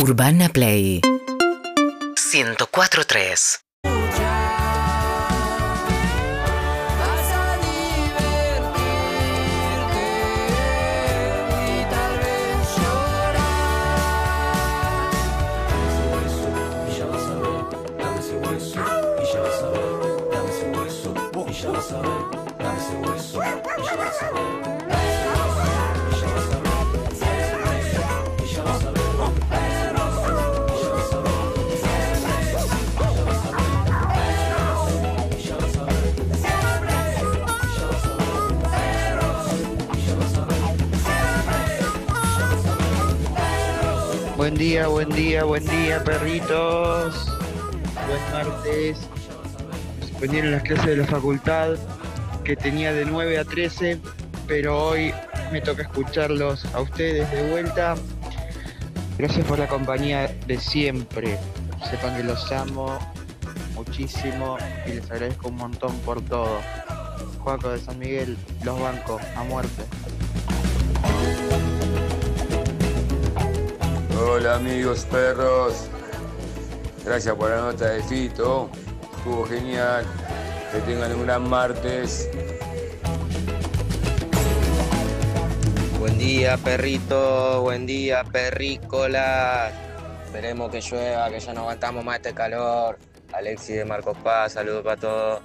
Urbana Play. 104.3 día, buen día, buen día, perritos. Buen martes. Suspendieron las clases de la facultad que tenía de 9 a 13, pero hoy me toca escucharlos a ustedes de vuelta. Gracias por la compañía de siempre. Sepan que los amo muchísimo y les agradezco un montón por todo. Juaco de San Miguel, los bancos, a muerte. Hola amigos perros, gracias por la nota de Fito, estuvo genial, que tengan un gran martes. Buen día, perrito. Buen día, perrícola. Esperemos que llueva, que ya no aguantamos más este calor. Alexi de Marcos Paz, saludos para todos.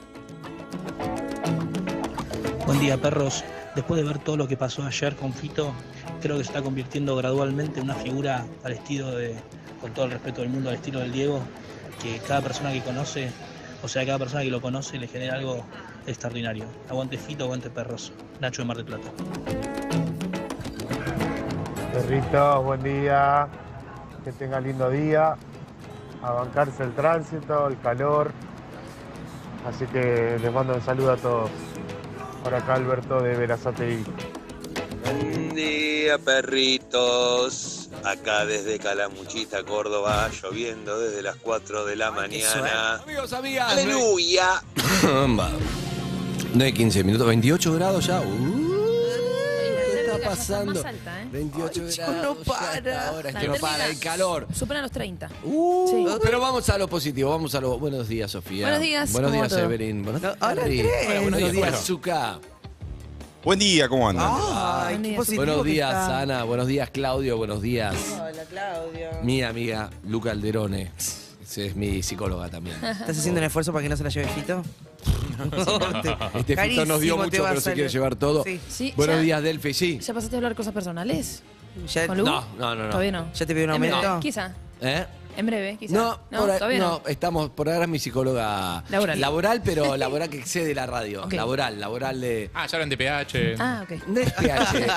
Buen día, perros. Después de ver todo lo que pasó ayer con Fito, creo que se está convirtiendo gradualmente en una figura al estilo de, con todo el respeto del mundo, al estilo del Diego, que cada persona que conoce, o sea, cada persona que lo conoce le genera algo extraordinario. Aguante Fito, aguante perros. Nacho de Mar del Plata. Perritos, buen día. Que tenga lindo día. A bancarse el tránsito, el calor. Así que les mando un saludo a todos. Por acá Alberto de Verazategui. Día, perritos. Acá desde Calamuchita, Córdoba, lloviendo desde las 4 de la mañana. Amigos, amigas. ¡Aleluya! Va. 9, 15 minutos, 28 grados ya. Uh, ¿Qué está pasando? Más alta, ¿eh? 28 Ay, chico, grados. no para. Ahora es que no para el calor. Supera los 30. Uh, Sí. Pero vamos a lo positivo, vamos a lo. Buenos días, Sofía. Buenos días, Buenos ¿cómo días, va todo? Evelyn. Buenos días, Adri. Hola, Buenos días, Bueno. Zuka. Buen día, ¿cómo andan? Ay, qué positivo Buenos que días, está. Ana. Buenos días, Claudio. Buenos días. Hola, Claudio. Mi amiga Luca Alderone. Ese es mi psicóloga también. ¿Estás haciendo un esfuerzo para que no se la lleve Fito? Este Fito nos dio Carísimo te mucho, va a pero se salir. quiere llevar todo. Sí. Sí, Buenos ya- días, Delphi. Sí. ¿Ya pasaste a hablar cosas personales? ¿Ya, ¿Con Lu? No, no, no. no. Todavía no. ¿Ya te pidió un breve, aumento? Quizá. ¿Eh? En breve, quizá. No, por ahí- todavía no, estamos, por ahora es mi psicóloga Laboral. pero laboral que excede la radio. Laboral, laboral de. Ah, ya hablan de PH. Ah, ok. No es PH.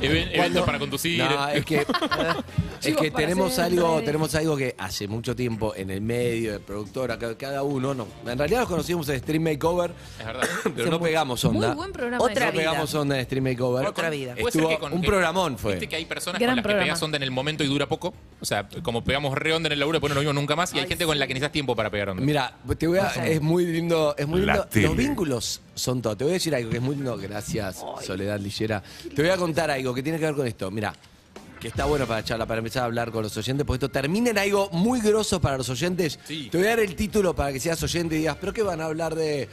Even- eventos para conducir. No, es que, es tenemos algo, tenemos algo que hace mucho tiempo en el medio, de productora, ca- cada uno, no. En realidad nos conocimos en Stream Makeover, Es verdad. pero no pegamos onda. Muy buen programa. Otra no vida. pegamos onda en Stream Makeover. Otra vida. Puede ser Estuvo que con- un programón fue. Viste que hay personas Gran con las programa. que pegas onda en el momento y dura poco. O sea, como pegamos re onda en el laburo, después no lo vimos nunca más. Y hay gente con la que necesitas tiempo para pegar onda. Mira, te voy a, es muy lindo, es muy La lindo. tele. Los vínculos son todo. Te voy a decir algo que es muy lindo. Gracias, Soledad Lillera. Te voy a contar algo que tiene que ver con esto. Mira, que está bueno para charla, para empezar a hablar con los oyentes, porque esto termina en algo muy grosso para los oyentes. Sí. Te voy a dar el título para que seas oyente y digas, ¿pero qué van a hablar de?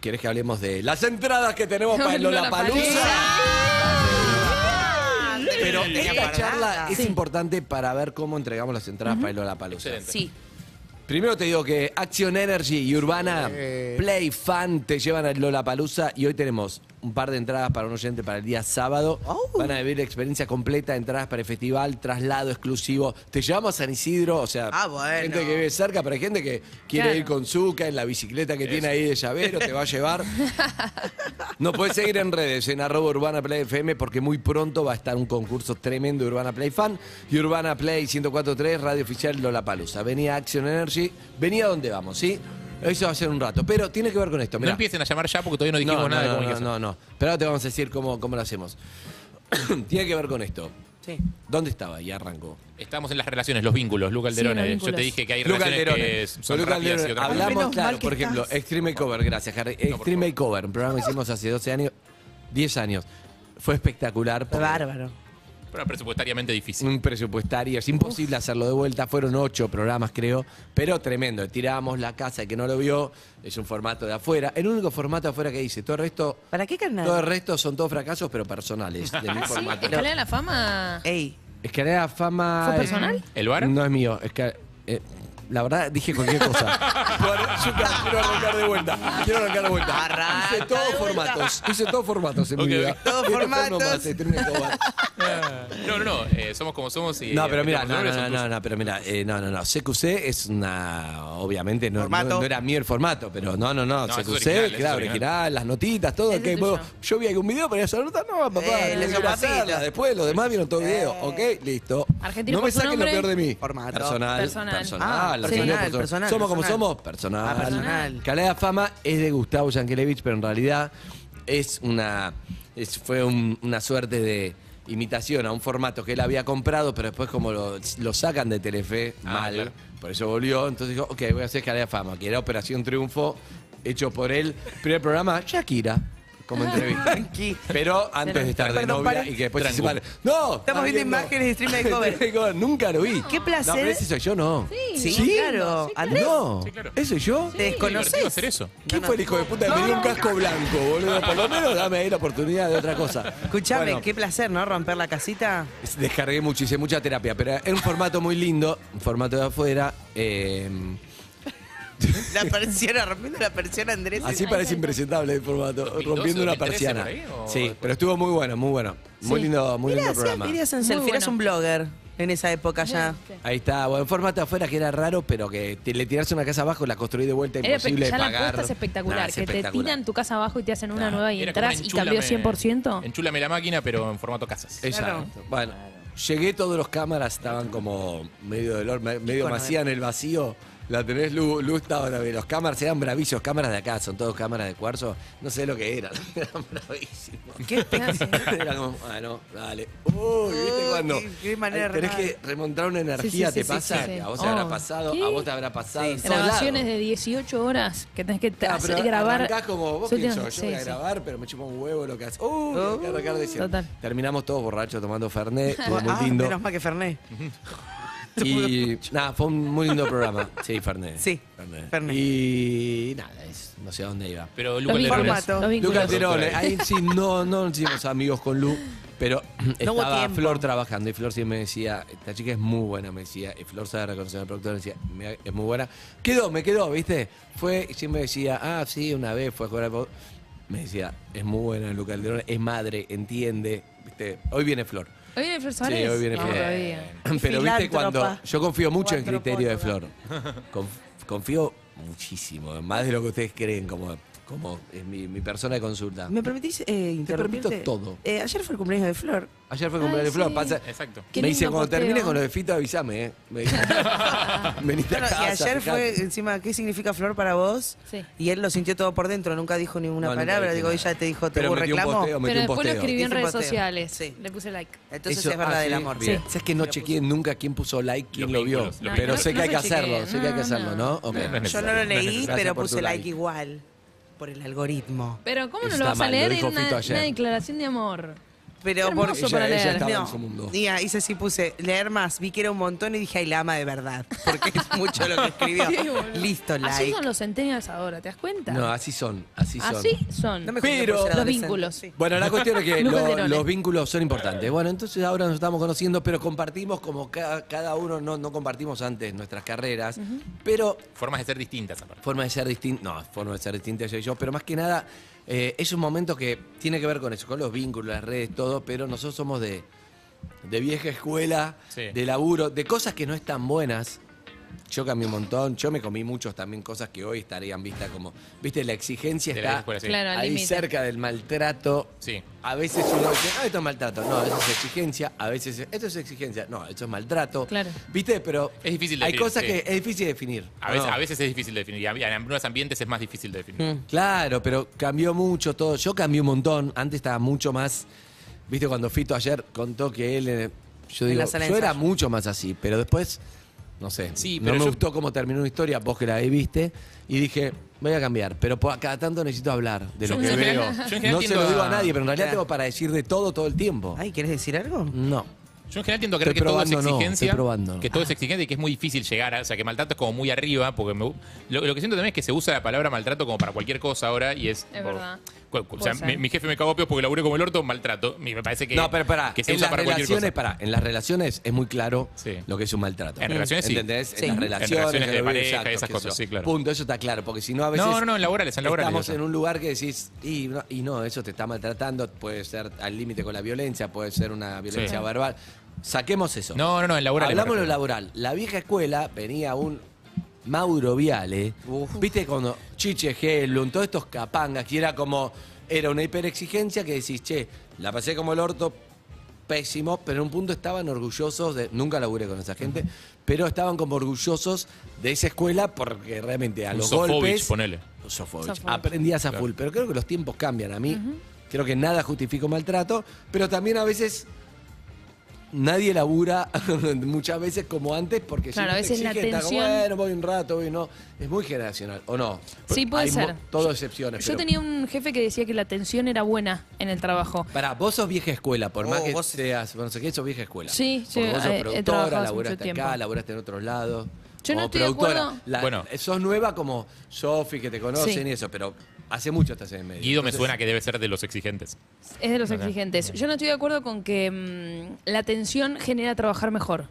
¿Querés que hablemos de las entradas que tenemos para el Lollapalooza? Pero esta charla es Sí. importante para ver cómo entregamos las entradas para el Lollapalooza. Excelente. Sí. Primero te digo que Action Energy y Urbana. Play Fan te llevan al Lollapalooza y hoy tenemos un par de entradas para un oyente para el día sábado. Oh. Van a vivir la experiencia completa, entradas para el festival, traslado exclusivo. Te llevamos a San Isidro, o sea, Ah, bueno. gente que vive cerca, pero hay gente que quiere Claro. ir con Zuka en la bicicleta que tiene ahí de llavero, te va a llevar. Nos puedes seguir en redes, en arroba Urbana Play FM, porque muy pronto va a estar un concurso tremendo de Urbana Play Fan y Urbana Play 1043, radio oficial Lollapalooza. Venía Action Energy, venía donde vamos, ¿sí? Eso va a ser un rato, pero tiene que ver con esto. No mirá. empiecen a llamar ya porque todavía no dijimos no, nada de no, no, comunicación. no, no. Pero ahora te vamos a decir cómo, cómo lo hacemos. tiene que ver con esto. Sí. ¿Dónde estaba? Y arrancó. Estamos en las relaciones, los vínculos, Luca Sí, Alderone. los Yo vínculos. te dije que hay Luca relaciones Alderone. que son Luca rápidas y Alderone. otras no. Hablamos, Menos claro, mal que por ejemplo, estás. Extreme Cover, gracias, Harry. Extreme Cover, un programa que hicimos hace 12 años, 10 años. Fue espectacular. porque Bárbaro. Pero presupuestariamente difícil. un presupuestario, es imposible hacerlo de vuelta, fueron ocho programas creo, pero tremendo, tirábamos la casa, el que no lo vio, es un formato de afuera, el único formato de afuera que hice, todo el resto, ¿Para qué canal? todo el resto son todos fracasos pero personales de mi Sí, formato. escalera de la fama. Ey, Escalera de fama... ¿Fue personal? ¿El bar? No es mío, es que... eh, la verdad, dije cualquier cosa. Yo quiero arrancar de vuelta. Quiero arrancar de vuelta. Arranca Hice todos de vuelta. formatos. Hice todos formatos en mi vida. Todos formatos. de cobar. No, no, no. eh, somos como somos y. No, pero eh, mira, los no, no, no, no, pero mira, eh, no, no, no. CQC es una, obviamente, no, no, Formato. no era mío el formato, pero no, no, no. No, es CQC, original, es claro, original. original, las notitas, todo. Que vos- yo vi algún video para hacer nota, no, papá, Eh, le. Después los demás vieron todo el video, ok, listo. Argentino no me por su saquen lo nombre. peor de mí. Formato. Personal, Personal. personal, Ah, personal, personal, Somos como personal. somos, personal. Ah, personal. Calea Fama es de Gustavo Yankelevich, pero en realidad es una es- fue un- una suerte de imitación a un formato que él había comprado, pero después como lo, lo sacan de Telefe Ah, mal, claro. por eso volvió, entonces dijo, ok, voy a hacer Calea Fama, que era Operación Triunfo, hecho por él. Primer programa, Shakira, como entrevista. Tranqui. Pero antes de estar de Perdón, novia y que después se separe. ¡No! Estamos viendo imágenes de stream de cover. Nunca lo vi. Qué placer. No, pero ese soy yo, no. Sí, claro. Andrés, No, Sí, claro. ¿eso soy yo? ¿Te desconoces? hacer eso. ¿Quién fue el hijo de puta que dio un casco blanco, boludo? Por lo menos dame ahí la oportunidad de otra cosa. Escuchame, Bueno, qué placer, ¿no? Romper la casita. Descargué mucho, hice mucha terapia, pero era un formato muy lindo, un formato de afuera. eh, La persiana, rompiendo la persiana, Andrés. así parece impresentable el formato, 2012, rompiendo una 2013 persiana. por ahí, o Sí, después? pero estuvo muy bueno, muy bueno. Muy Sí. lindo, muy lindo programa. Irías en Muy selfie, eras bueno. un blogger en esa época ya. Ahí está, bueno, formato de afuera que era raro, pero que te, le tirarse una casa abajo, la construí de vuelta, Era imposible ya de la pagar. apuesta es espectacular. Nah, es que te espectacular. tiran tu casa abajo y te hacen una nueva y Era como entras un y cambió enchúlame- 100%. Enchúlame la máquina, pero en formato casas. Exacto. Bueno, llegué, todos los cámaras estaban como medio del horno, medio de- vacía en el vacío. La tenés luz, luz estaba. Los cámaras eran bravísimos, cámaras de acá, son todos cámaras de cuarzo. No sé lo que eran, eran bravísimos. Qué. Era como, bueno, dale. Uy, ¿viste Uy, cuando qué- qué manera tenés rara. que remontar una energía, sí, te sí, pasa? sí, sí. A vos te habrá Oh, pasado, ¿qué? a vos te habrá pasado. Grabaciones de 18 horas que tenés que Ah, pero grabar. como vos quién sos? Yo sí, voy a sí. grabar, pero me chupa un huevo lo que haces. Uh, arrancar de cero. Total. Terminamos todos borrachos tomando Fernet, muy Ah, lindo. menos mal que Fernet. Y nada, fue un muy lindo programa. Sí, Fernet. Sí, Fernet. Fernet. Y nada, es- no sé a dónde iba. Pero Lucas. Lerones. Formato. Los vínculos. Lucas Terone, ahí sí no, no nos hicimos amigos con Lu, pero hubo estaba tiempo. Flor trabajando y Flor siempre me decía, esta chica es muy buena, me decía, y Flor sabe reconocer al productor, me decía, "Mira, es muy buena. Quedó, me quedó, ¿viste? Fue, y siempre decía, ah, sí, una vez fue a jugar al po-". Me decía, es muy buena Lucas Terone, es madre, entiende, ¿viste? Hoy viene Flor. ¿Hoy viene Flor Sí, Suárez? hoy viene No, Flor. todavía. Pero viste cuando yo confío mucho en criterio de. Flor. Conf- confío muchísimo, más de lo que ustedes creen, como, como es mi, mi persona de consulta. ¿Me permitís eh, interrumpirte? permito todo. Eh, ayer fue el cumpleaños de Flor. Ayer fue cumpleaños de Flor, sí. pasa. Exacto. Qué me dice, lindo cuando posteo. termine con lo de Fito, avísame, ¿eh? Me dice, venite a Bueno, casa. y ayer fue encima, ¿qué significa Flor para vos? Sí. Y él lo sintió todo por dentro, nunca dijo ninguna No, nunca palabra. dije Digo, nada. ella te dijo, te Pero hubo metí un reclamo. posteo, metí Pero un después lo posteo. escribí en Hice un redes posteo. sociales. Sí. Le puse like. Entonces Eso- es verdad ah, del sí, amor. bien. Sí. ¿Sabes que no chequeé nunca quién puso like, quién Los lo vio? vínculos, los Pero vínculos. sé que No hay que se hacerlo, sé que hay que No, hacerlo, no. ¿no? Ok. No, no es Yo no lo leí, Gracias pero por puse like. igual. Por el algoritmo. Pero ¿cómo no lo está vas a mal, lo leer dijo en una, Fito ayer. una declaración de amor? Pero Hermoso porque para Ella- ella en su mundo. Mira, hice así, puse leer más, vi que era un montón y dije, ay, la ama de verdad. Porque es mucho lo que escribió. Sí. Listo, Así like. son los centennials ahora, ¿te das cuenta? No, así son, así son. Así son. No me Pero- por Los vínculos. Sí. Bueno, la cuestión es que lo- los vínculos son importantes. Bueno, entonces ahora nos estamos conociendo, pero compartimos como ca- cada uno, no, no compartimos antes nuestras carreras, pero Formas de ser distintas, aparte. forma de ser distinta, no, forma de ser distinta yo y yo, pero más que nada eh, es un momento que tiene que ver con eso, con los vínculos, las redes, todo, pero nosotros somos de, de vieja escuela, Sí. de laburo, de cosas que no están buenas. Yo cambié un montón, yo me comí muchos también cosas que hoy estarían vistas como, viste, la exigencia De la está escuela, sí. Claro, al ahí límite. cerca del maltrato. Sí. A veces uno dice, ah, esto es maltrato. No, eso es exigencia. A veces, esto es exigencia. No, esto es maltrato. Claro. ¿Viste? Pero Es difícil de hay definir, cosas sí. que es difícil de definir. A veces, No. a veces es difícil de definir. Y en algunos ambientes es más difícil de definir. Claro, pero cambió mucho todo. Yo cambié un montón. Antes estaba mucho más. ¿Viste? Cuando Fito ayer contó que él. eh, Yo En digo, la sala de yo era ensayo. mucho más así. Pero después. No sé. Sí, no pero me yo- gustó cómo terminó una historia. Vos que la viste. Y dije. Voy a cambiar, pero po- cada tanto necesito hablar de lo Yo que en veo. general- yo en general No se tiendo lo digo a a- nadie, pero en realidad Claro. tengo para decir de todo todo el tiempo. Ay, ¿quieres decir algo? No. Yo en general tiendo a creer Estoy que todo es no, exigencia. probando. Que todo es exigente y que es muy difícil llegar a. O sea, que maltrato es como muy arriba. Porque me- lo, lo que siento también es que se usa la palabra maltrato como para cualquier cosa ahora y es. Es por- verdad. o sea, mi, mi jefe me cagó a peos porque laburé como el orto, maltrato. Y me parece que. no, pero pará, Que se en usa las para cualquier relaciones, cosa. pará, en las relaciones es muy claro Sí. lo que es un maltrato. En relaciones, sí. ¿Entendés? Sí. En las En relaciones, relaciones de pareja, exacto, esas cosas, sí, claro. Punto, eso está claro, porque si no a veces No, no, no, en laborales, en laborales. estamos en un lugar que decís, y no, y no, eso te está maltratando, puede ser al límite con la violencia, puede ser una violencia Sí. verbal. Saquemos eso. No, no, no, en laborales. Hablamos de lo laboral. La vieja escuela venía un Mauro Viale. ¿Viste cuando Chiche Helun, todos estos capangas, que era como. Era una hiperexigencia que decís, che, la pasé como el orto, pésimo, pero en un punto estaban orgullosos de. Nunca laburé con esa gente, pero estaban como orgullosos de esa escuela porque realmente a Un los Sofovich, golpes. ponele. Sofovich. Sofovich. Aprendías a Claro. full, pero creo que los tiempos cambian. A mí creo que nada justifica un maltrato, pero también a veces nadie labura muchas veces como antes porque si Claro, no a te veces la exige, está como, tensión- bueno, voy un rato, voy no. Es muy generacional, ¿o no? Sí, puede Hay ser. Todo excepciones. Yo pero- tenía un jefe que decía que la atención era buena en el trabajo. Pará, vos sos vieja escuela, por más Oh, que vos- seas, no sé qué, sos vieja escuela. Sí, sí, Porque vos sos he productora, laburaste acá, tiempo. laburaste en otros lados. Yo no estoy de productora. acuerdo. La- Bueno. Sos nueva como Sofi, que te conocen Sí. y eso, pero hace mucho estás en el medio. Guido me suena que debe ser de los exigentes. Es de los exigentes. Yo no estoy de acuerdo con que mm, la atención genera trabajar mejor.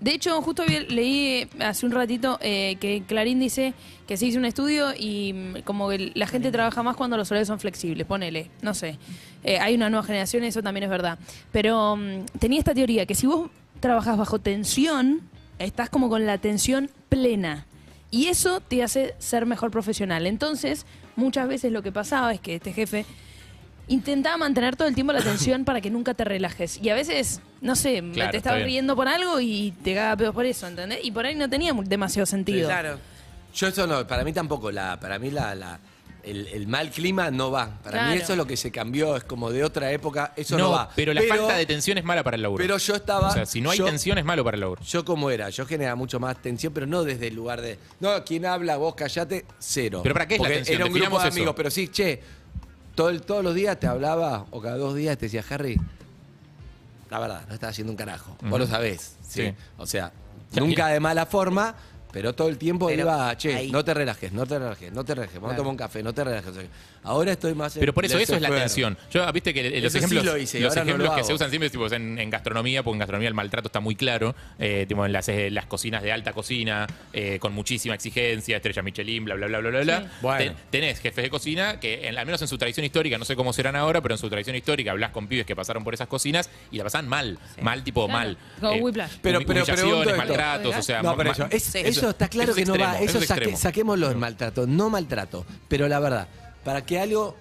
De hecho, justo vi- leí hace un ratito eh, que Clarín dice que se hizo un estudio y mm, como que la gente trabaja más cuando los horarios son flexibles, ponele, no sé. Eh, hay una nueva generación, eso también es verdad. Pero mm, tenía esta teoría que si vos trabajas bajo tensión, estás como con la atención plena. Y eso te hace ser mejor profesional. Entonces, muchas veces lo que pasaba es que este jefe intentaba mantener todo el tiempo la atención para que nunca te relajes. Y a veces, no sé, Claro, te estabas riendo por algo y te cagaba pedos por eso, ¿entendés? Y por ahí no tenía demasiado sentido. Claro. Yo eso no, para mí tampoco, la, para mí la, la- el, el mal clima no va. Para mí eso es lo que se cambió, es como de otra época, eso no, no, va. pero la falta de tensión es mala para el laburo. Pero yo estaba. O sea, si no hay yo- tensión es malo para el laburo. Yo como era, yo generaba mucho más tensión, pero no desde el lugar de, no, quien habla, vos callate, cero. ¿Pero para qué es la Porque tensión? Era un grupo de eso. amigos, pero sí, che, todo el- todos los días te hablaba, o cada dos días te decía, Harry, la verdad, no estás haciendo un carajo. Vos lo sabés. ¿sí? Sí. O sea, nunca de mala forma, pero todo el tiempo Pero iba, che, ahí- no te relajes, no te relajes, no te relajes, vamos a tomar un café, no te relajes. Ahora estoy más en Pero por eso, eso es la tensión. Yo, viste que los Eso sí ejemplos, lo hice, y los ahora no ejemplos lo que hago. se usan siempre es tipo, en, en gastronomía, porque en gastronomía el maltrato está muy claro. eh, tipo en las, eh, las cocinas de alta cocina, eh, con muchísima exigencia, estrella Michelin, bla, bla, bla, bla, bla. bla. Sí. Bueno. Ten- tenés jefes de cocina que, en- al menos en su tradición histórica, no sé cómo serán ahora, pero en su tradición histórica hablas con pibes que pasaron por esas cocinas y la pasan mal. Mal, tipo Claro. mal. Como Eh, Whiplash. Pero- pero humillaciones, pregunto esto. maltratos, o sea... No, pero ma- eso, es- Sí. eso está claro eso que es no va. extremo, Eso, eso es saque- saquémoslo del maltrato. No maltrato, pero la verdad, para que algo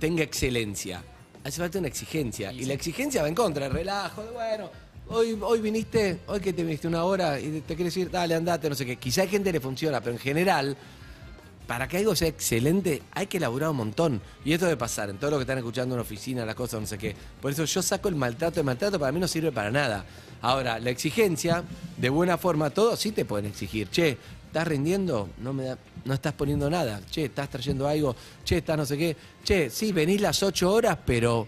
tenga excelencia, hace falta una exigencia. Y la exigencia va en contra, el relajo, de, bueno. Hoy, hoy viniste, hoy que te viniste una hora y te quieres ir, dale, andate, no sé qué. Quizá hay gente que le funciona, pero en general, para que algo sea excelente, hay que elaborar un montón. Y esto debe pasar en todo lo que están escuchando en oficina, las cosas, no sé qué. Por eso yo saco el maltrato. El maltrato para mí no sirve para nada. Ahora, la exigencia, de buena forma, todos sí te pueden exigir. Che, ¿estás rindiendo? No, me da- no estás poniendo nada. Che, ¿estás trayendo algo? Che, ¿estás no sé qué? Che, sí, venís las ocho horas, pero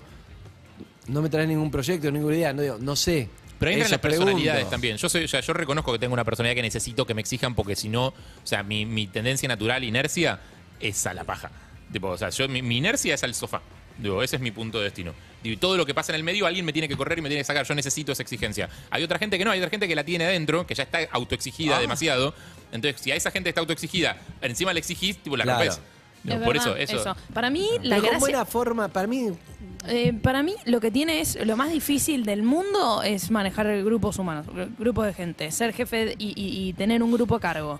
no me traes ningún proyecto, ninguna idea. No, digo, no sé. Pero entran las personalidades pregunto. también. Yo soy, o sea, yo reconozco que tengo una personalidad que necesito que me exijan porque si no, o sea, mi, mi tendencia natural, inercia, es a la paja. Tipo, o sea, yo, mi, mi inercia es al sofá. Digo, ese es mi punto de destino. Digo, y todo lo que pasa en el medio, alguien me tiene que correr y me tiene que sacar. Yo necesito esa exigencia. Hay otra gente que no, hay otra gente que la tiene adentro, que ya está autoexigida Ah. demasiado. Entonces, si a esa gente está autoexigida, encima la exigís, tipo, la Claro. rompés. Digo, Es por verdad, eso, eso. Para mí, la gracia. buena forma, para mí, Eh, para mí lo que tiene es lo más difícil del mundo es manejar grupos humanos, gru- grupos de gente, ser jefe y, y- y tener un grupo a cargo.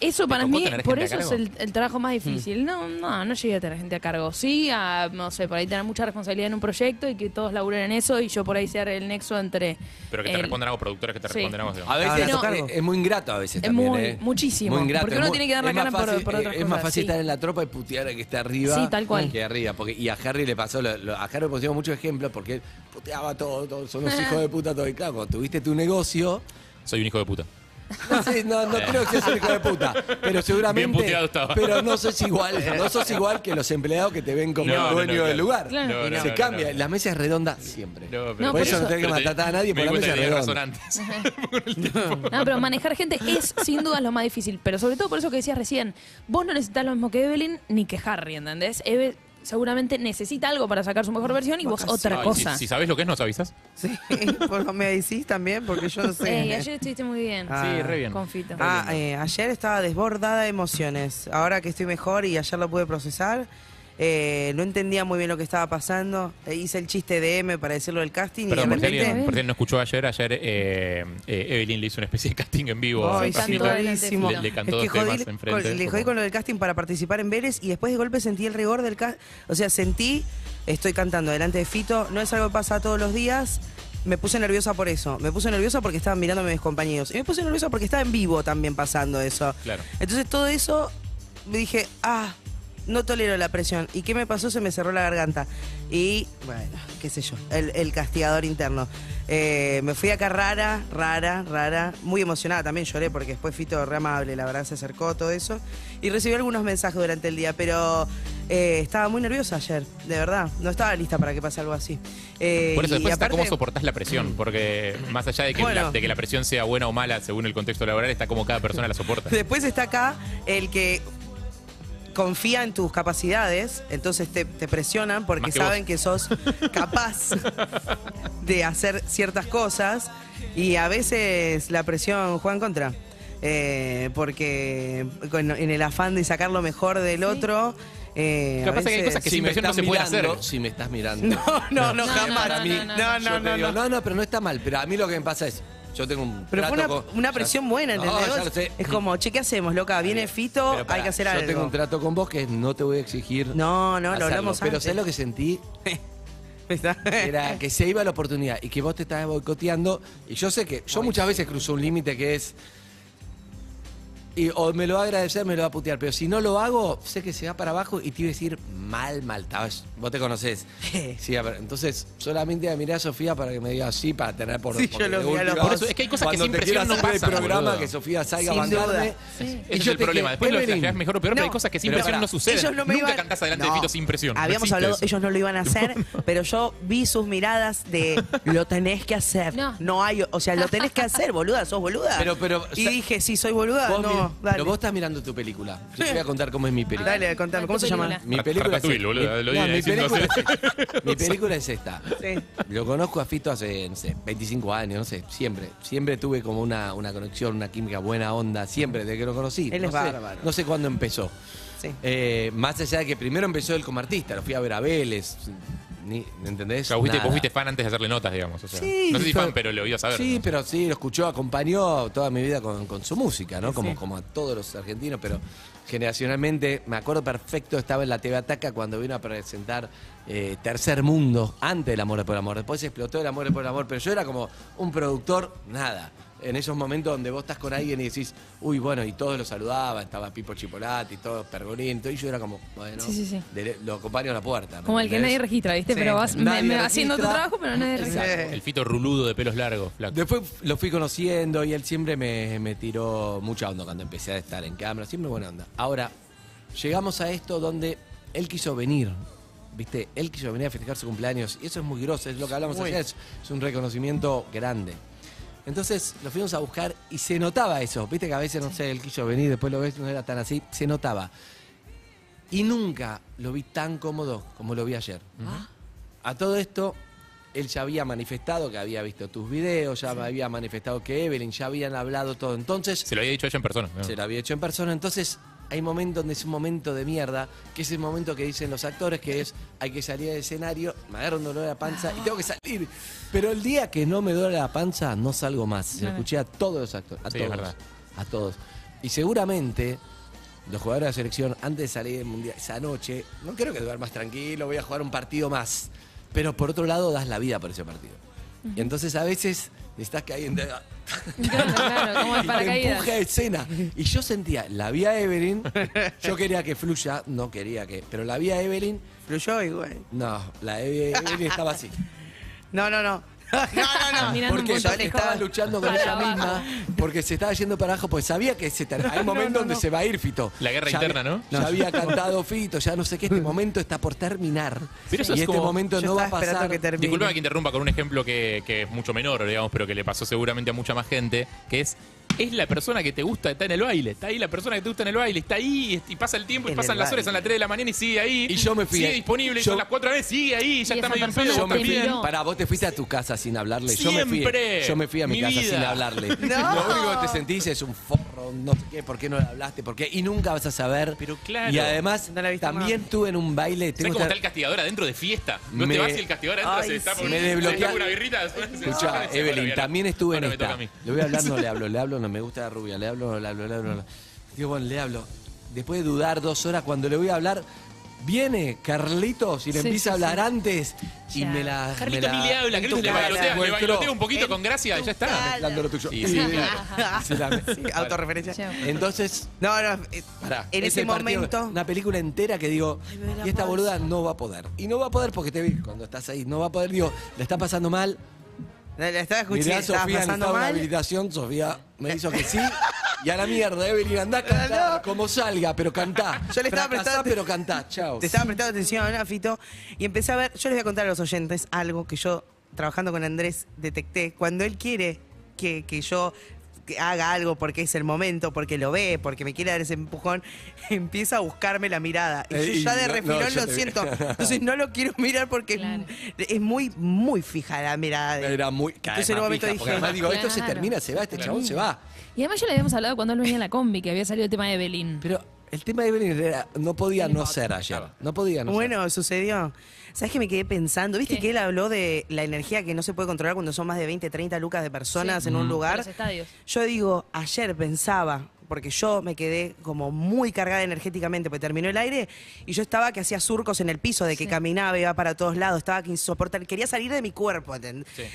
Eso para mí, por eso es el, el trabajo más Mm. difícil. No, no, no llegué a tener gente a cargo. Sí, a, no sé, por ahí tener mucha responsabilidad en un proyecto y que todos laburen en eso y yo por ahí ser el nexo entre... Pero que te el- respondan algo, productores que te Sí. responden algo. A veces Pero- es, es muy ingrato a veces Es también, muy- ¿eh? muchísimo, Muy ingrato. porque uno tiene que dar la cara por- fácil- por otras Es más fácil sí. estar en la tropa y putear al que está arriba Sí, tal cual. que arriba. Porque, y a Harry le pasó, lo- lo- a Harry le pusimos muchos ejemplos porque él puteaba todo, todo, son los hijos de puta todo. Y claro, cuando tuviste tu negocio, Soy un hijo de puta. No, sé, no, no creo que seas un hijo de puta, pero seguramente. Bien puteado estaba. Pero no sos igual, no sos igual que los empleados que te ven como No, el no, dueño no, del claro. lugar. Claro. No, no, Se no, cambia, no. la mesa es redonda siempre. No, No, por por eso no tenés que Pero te- maltratar a nadie, me por la mesa es que redonda. antes. No, pero manejar gente es sin duda lo más difícil. Pero sobre todo por eso que decías recién, vos no necesitas lo mismo que Evelyn ni que Harry, ¿entendés? Eve seguramente necesita algo para sacar su mejor versión y vos otra Ay, cosa. Si, si sabés lo que es, nos avisas. Sí, ¿Vos me decís también, porque yo no sé. Ey, ayer estuviste muy bien. Ah. Sí, re bien. Confito. Ah, eh, ayer estaba desbordada de emociones. Ahora que estoy mejor y ayer lo pude procesar, eh, no entendía muy bien lo que estaba pasando. Eh, hice el chiste de M para decirlo del casting Perdón, y por de si repente... alguien, por si no escuchó ayer, ayer eh, eh, Evelyn le hizo una especie de casting en vivo. Rarísimo. Le, le cantó Es dos que jodí temas con- enfrente. le jodí con lo del casting para participar en Vélez y después de golpe sentí el rigor del casting. O sea, sentí, estoy cantando delante de Fito, no es algo que pasa todos los días. Me puse nerviosa por eso. Me puse nerviosa porque estaban mirándome mis compañeros. Y me puse nerviosa porque estaba en vivo también pasando eso. Claro. Entonces todo eso me dije, ah, no tolero la presión. ¿Y qué me pasó? Se me cerró la garganta. Y bueno, qué sé yo, el, el castigador interno. Eh, me fui acá rara, rara, rara, muy emocionada también lloré porque después Fito re amable, la verdad se acercó todo eso. Y recibí algunos mensajes durante el día, pero eh, estaba muy nerviosa ayer, de verdad. No estaba lista para que pase algo así. Eh, Por eso después está cómo soportás la presión, porque más allá de que, Bueno. la, de que la presión sea buena o mala según el contexto laboral, está como cada persona la soporta. Después está acá el que confía en tus capacidades, entonces te, te presionan porque que saben vos. que sos capaz de hacer ciertas cosas y a veces la presión juega en contra. Eh, porque con- en el afán de sacar lo mejor del otro. eh, Lo que a pasa es que hay veces- cosas que Si sin me presión no estás se puede mirando, hacer. si me estás mirando. No, no, no, No, jamás. no, no, no, no, Yo no, te no, digo, no. no, no, pero no está mal. Pero a mí lo que me pasa es, yo tengo un Pero fue una, trato con- una ya- presión buena, ¿entendés? Es como, che, ¿qué hacemos, loca? Viene Fito, Pero pará, hay que hacer yo algo. tengo un trato con vos que no te voy a exigir. No, no, lo hablamos Pero antes. ¿sabes lo que sentí? Era que se iba la oportunidad y que vos te estabas boicoteando. Y yo sé que yo muchas veces cruzo un límite que es. Y o me lo va a agradecer, me lo va a putear. Pero si no lo hago, sé que se va para abajo y te iba a decir mal, mal. estabas- Vos te conocés. Sí, a ver, entonces solamente a mirar a Sofía para que me diga sí, para tener por Sí, yo lo vi a. Por eso es que hay cosas que sin presión no el pasan, programa boludo. que Sofía salga a Sin duda. bancarme. Sí. Ese es el problema. Después lo desarrollás mejor o peor, pero hay cosas que sin pero presión pará, no suceden. ellos no me Nunca iban- cantás adelante No. de Fito sin presión. No Habíamos existe hablado, eso. ellos no lo iban a hacer, pero yo vi sus miradas de lo tenés que hacer. No. No, hay, o sea, lo tenés que hacer, boluda, sos boluda. Pero- pero, y dije, sí, soy boluda. Vos no, dale. pero vos estás mirando tu película. Yo te voy a contar cómo es mi película. Dale, contame, ¿cómo se llama? Mi película es Ratatouille, esta. boludo, Mi- lo no, dije mi diciendo película, así. mi película es esta. Sí. Lo conozco a Fito hace, no sé, 25 años, no sé, siempre. Siempre tuve como una, una conexión, una química, buena onda, siempre, desde que lo conocí. Él no es sé, bárbaro. No sé cuándo empezó. Sí. Eh, más allá de que primero empezó él como artista, lo fui a ver a Vélez, ni, ¿entendés? O sea, vos fuiste, Nada. vos fuiste fan antes de hacerle notas, digamos. O sea, Sí, no sé si fue- fan, pero lo ibas a ver. Sí, ¿no? pero sí, lo escuchó, acompañó toda mi vida con, con su música, ¿no? Como, Sí. como a todos los argentinos, pero generacionalmente, me acuerdo perfecto, estaba en la TV Ataca cuando vino a presentar eh, Tercer Mundo, antes del Amor por el Amor. Después explotó el Amor por el Amor, pero yo era como un productor, nada. En esos momentos donde vos estás con alguien y decís, uy, bueno, y todos lo saludaban, estaba Pipo Chipolati, todo Pergolín, todo, y yo era como, bueno, Sí, sí, sí. de- lo acompaño a la puerta. ¿me Como el que nadie registra, ¿viste? Sí. Pero vas me- haciendo tu trabajo, pero nadie registra. Exacto. El Fito ruludo de pelos largos, flaco. Después lo fui conociendo y él siempre me, me tiró mucha onda cuando empecé a estar en cámara, siempre buena onda. Ahora, llegamos a esto donde él quiso venir, ¿viste? Él quiso venir a festejar su cumpleaños y eso es muy grosso, es lo que hablamos ayer, es, es un reconocimiento grande. Entonces lo fuimos a buscar y se notaba eso, ¿viste? Que a veces, no sé, él quiso venir, después lo ves, no era tan así, se notaba. Y nunca lo vi tan cómodo como lo vi ayer. A todo esto, él ya había manifestado que había visto tus videos, ya había manifestado que Evelyn, ya habían hablado todo. Entonces, Se lo había dicho ella en persona. ¿no? se lo había hecho en persona. Entonces, hay momentos donde es un momento de mierda, que es el momento que dicen los actores, que es hay que salir del escenario, me agarra un dolor de la panza y tengo que salir. Pero el día que no me duele la panza, no salgo más. Se lo escuché a todos los actores, a Sí, es todos. verdad. A todos. Y seguramente los jugadores de la selección, antes de salir del mundial, esa noche, no creo que duermas tranquilo, voy a jugar un partido más. Pero por otro lado, das la vida por ese partido. Y entonces a veces necesitas que alguien te, Claro, claro, como el y te paracaídas. empuje a escena. Y yo sentía, la vi a Evelyn, yo quería que fluya, no quería que, pero la vi a Evelyn, Fluyó igual. no, la Eve- Evelyn estaba así. No, no, no. no, Mirando un Porque fijo. estaba luchando con ella misma, porque se estaba yendo para abajo, pues sabía que se ter- hay un momento donde se va a ir Fito. La guerra Ya interna, había- ¿no? Ya había cantado Fito, ya no sé qué, este momento está por terminar. Pero eso y es este como- momento Yo no va a pasar. Disculpame que interrumpa con un ejemplo que, que es mucho menor, digamos, pero que le pasó seguramente a mucha más gente, que es es la persona que te gusta, está en el baile, está ahí la persona que te gusta en el baile, está ahí y pasa el tiempo y En pasan el las horas, baile. son las 3 de la mañana y sigue ahí. Y yo me fui Sigue disponible, y Yo- son las 4 de la vez, sigue ahí, ya Y está esa medio en persona pedo. Yo me fui, para vos te fuiste a tu casa sin hablarle. Yo me fui, Siempre. yo me fui a mi, Mi casa vida. sin hablarle. No. Lo único que te sentís es un forro, no sé qué, ¿por qué no le hablaste? ¿Por qué? Y nunca vas a saber. Pero claro. Y además, No la viste también más. tuve en un baile. ¿Sabes tengo cómo está el castigador adentro de fiesta? No Me- te vas y el castigador adentro Ay, se está sí. por Me se desbloquea- tapa una birrita. Escucha, se- Evelyn, bueno, también estuve en ahora me toca esta. a mí. Le voy a hablar, no le hablo, le hablo, no me gusta la rubia, le hablo, le hablo, le hablo, no le hablo. Digo, bueno, le hablo. Después de dudar dos horas, cuando le voy a hablar, viene Carlitos y le Sí, empieza a hablar sí. antes y Ya. me la. Carlito me la- ni le habla, Carlito le bailotea, le bailotea un poquito con gracia, ya está. Lo tuyo. Sí, Y- sí, Sí, la- Sí, autorreferencia. Chao. Entonces, No, no. eh, Pará, en ese partido, momento. Una película entera que digo, Ay, me duele la y esta panza. boluda no va a poder. Y no va a poder porque te vi cuando estás ahí. No va a poder, digo, le está pasando mal. La estaba escuchando, Mirá a estaba Sofía en pasando mal. habilitación. Sofía me hizo que sí. Y a la mierda, Evelyn, andá a cantar como salga, pero cantá. Yo le estaba Fracasá, prestando- pero cantá. Chao. Te estaba prestando atención, ¿no, Fito? Y empecé a ver, yo les voy a contar a los oyentes algo que yo, trabajando con Andrés, detecté. Cuando él quiere que, que yo que haga algo porque es el momento, porque lo ve, porque me quiere dar ese empujón, empieza a buscarme la mirada. Y Eh, yo y ya de no- refilón no, lo siento. Entonces no lo quiero mirar porque Claro. es, es muy, muy fija la mirada. de- Era muy. Entonces en un momento pija, dije. además digo, esto se termina, se va, este chabón se va. Y además ya le habíamos hablado cuando él venía en la combi, que había salido el tema de Evelyn. Pero el tema de Evelyn era, no podía no ser ayer. No podía no ser. Bueno, sucedió. ¿Sabes que me quedé pensando? ¿Viste ¿Qué? que él habló de la energía que no se puede controlar cuando son más de 20, 30 lucas de personas Sí. en un lugar? los estadios. Yo digo, ayer pensaba, porque yo me quedé como muy cargada energéticamente, porque terminó el aire y yo estaba que hacía surcos en el piso, de que Sí. caminaba, iba para todos lados, estaba que insoportable. Quería salir de mi cuerpo.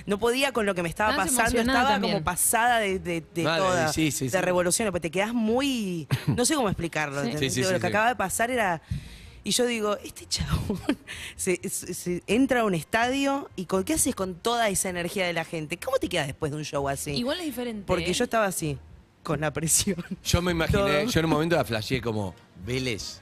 No podía con lo que me estaba pasando, estaba también. como pasada de, de, de Vale, toda, sí, sí, de sí. revoluciones, porque te quedás muy, no sé cómo explicarlo, Sí. ¿entendés? Sí, sí, Digo, sí, lo que sí. acaba de pasar era... Y yo digo, este chabón se, se- se entra a un estadio y con, ¿qué haces con toda esa energía de la gente? ¿Cómo te quedas después de un show así? Igual es diferente. Porque ¿eh? yo estaba así, con la presión. Yo me imaginé, Todo. yo en un momento la flasheé como Vélez.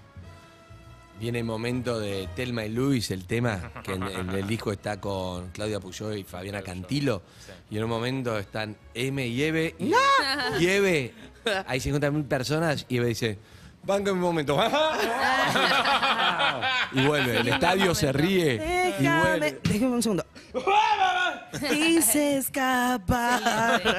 Viene el momento de Telma y Luis, el tema, que en, en el disco está con Claudia Puyol y Fabiana Cantilo. Y en un momento están M y Eve. Y, y Eve, hay 50.000 personas y Eve dice, banca un momento. y vuelve, el estadio se ríe. Y Déjame, vuelve. déjame un segundo. Y se escapa.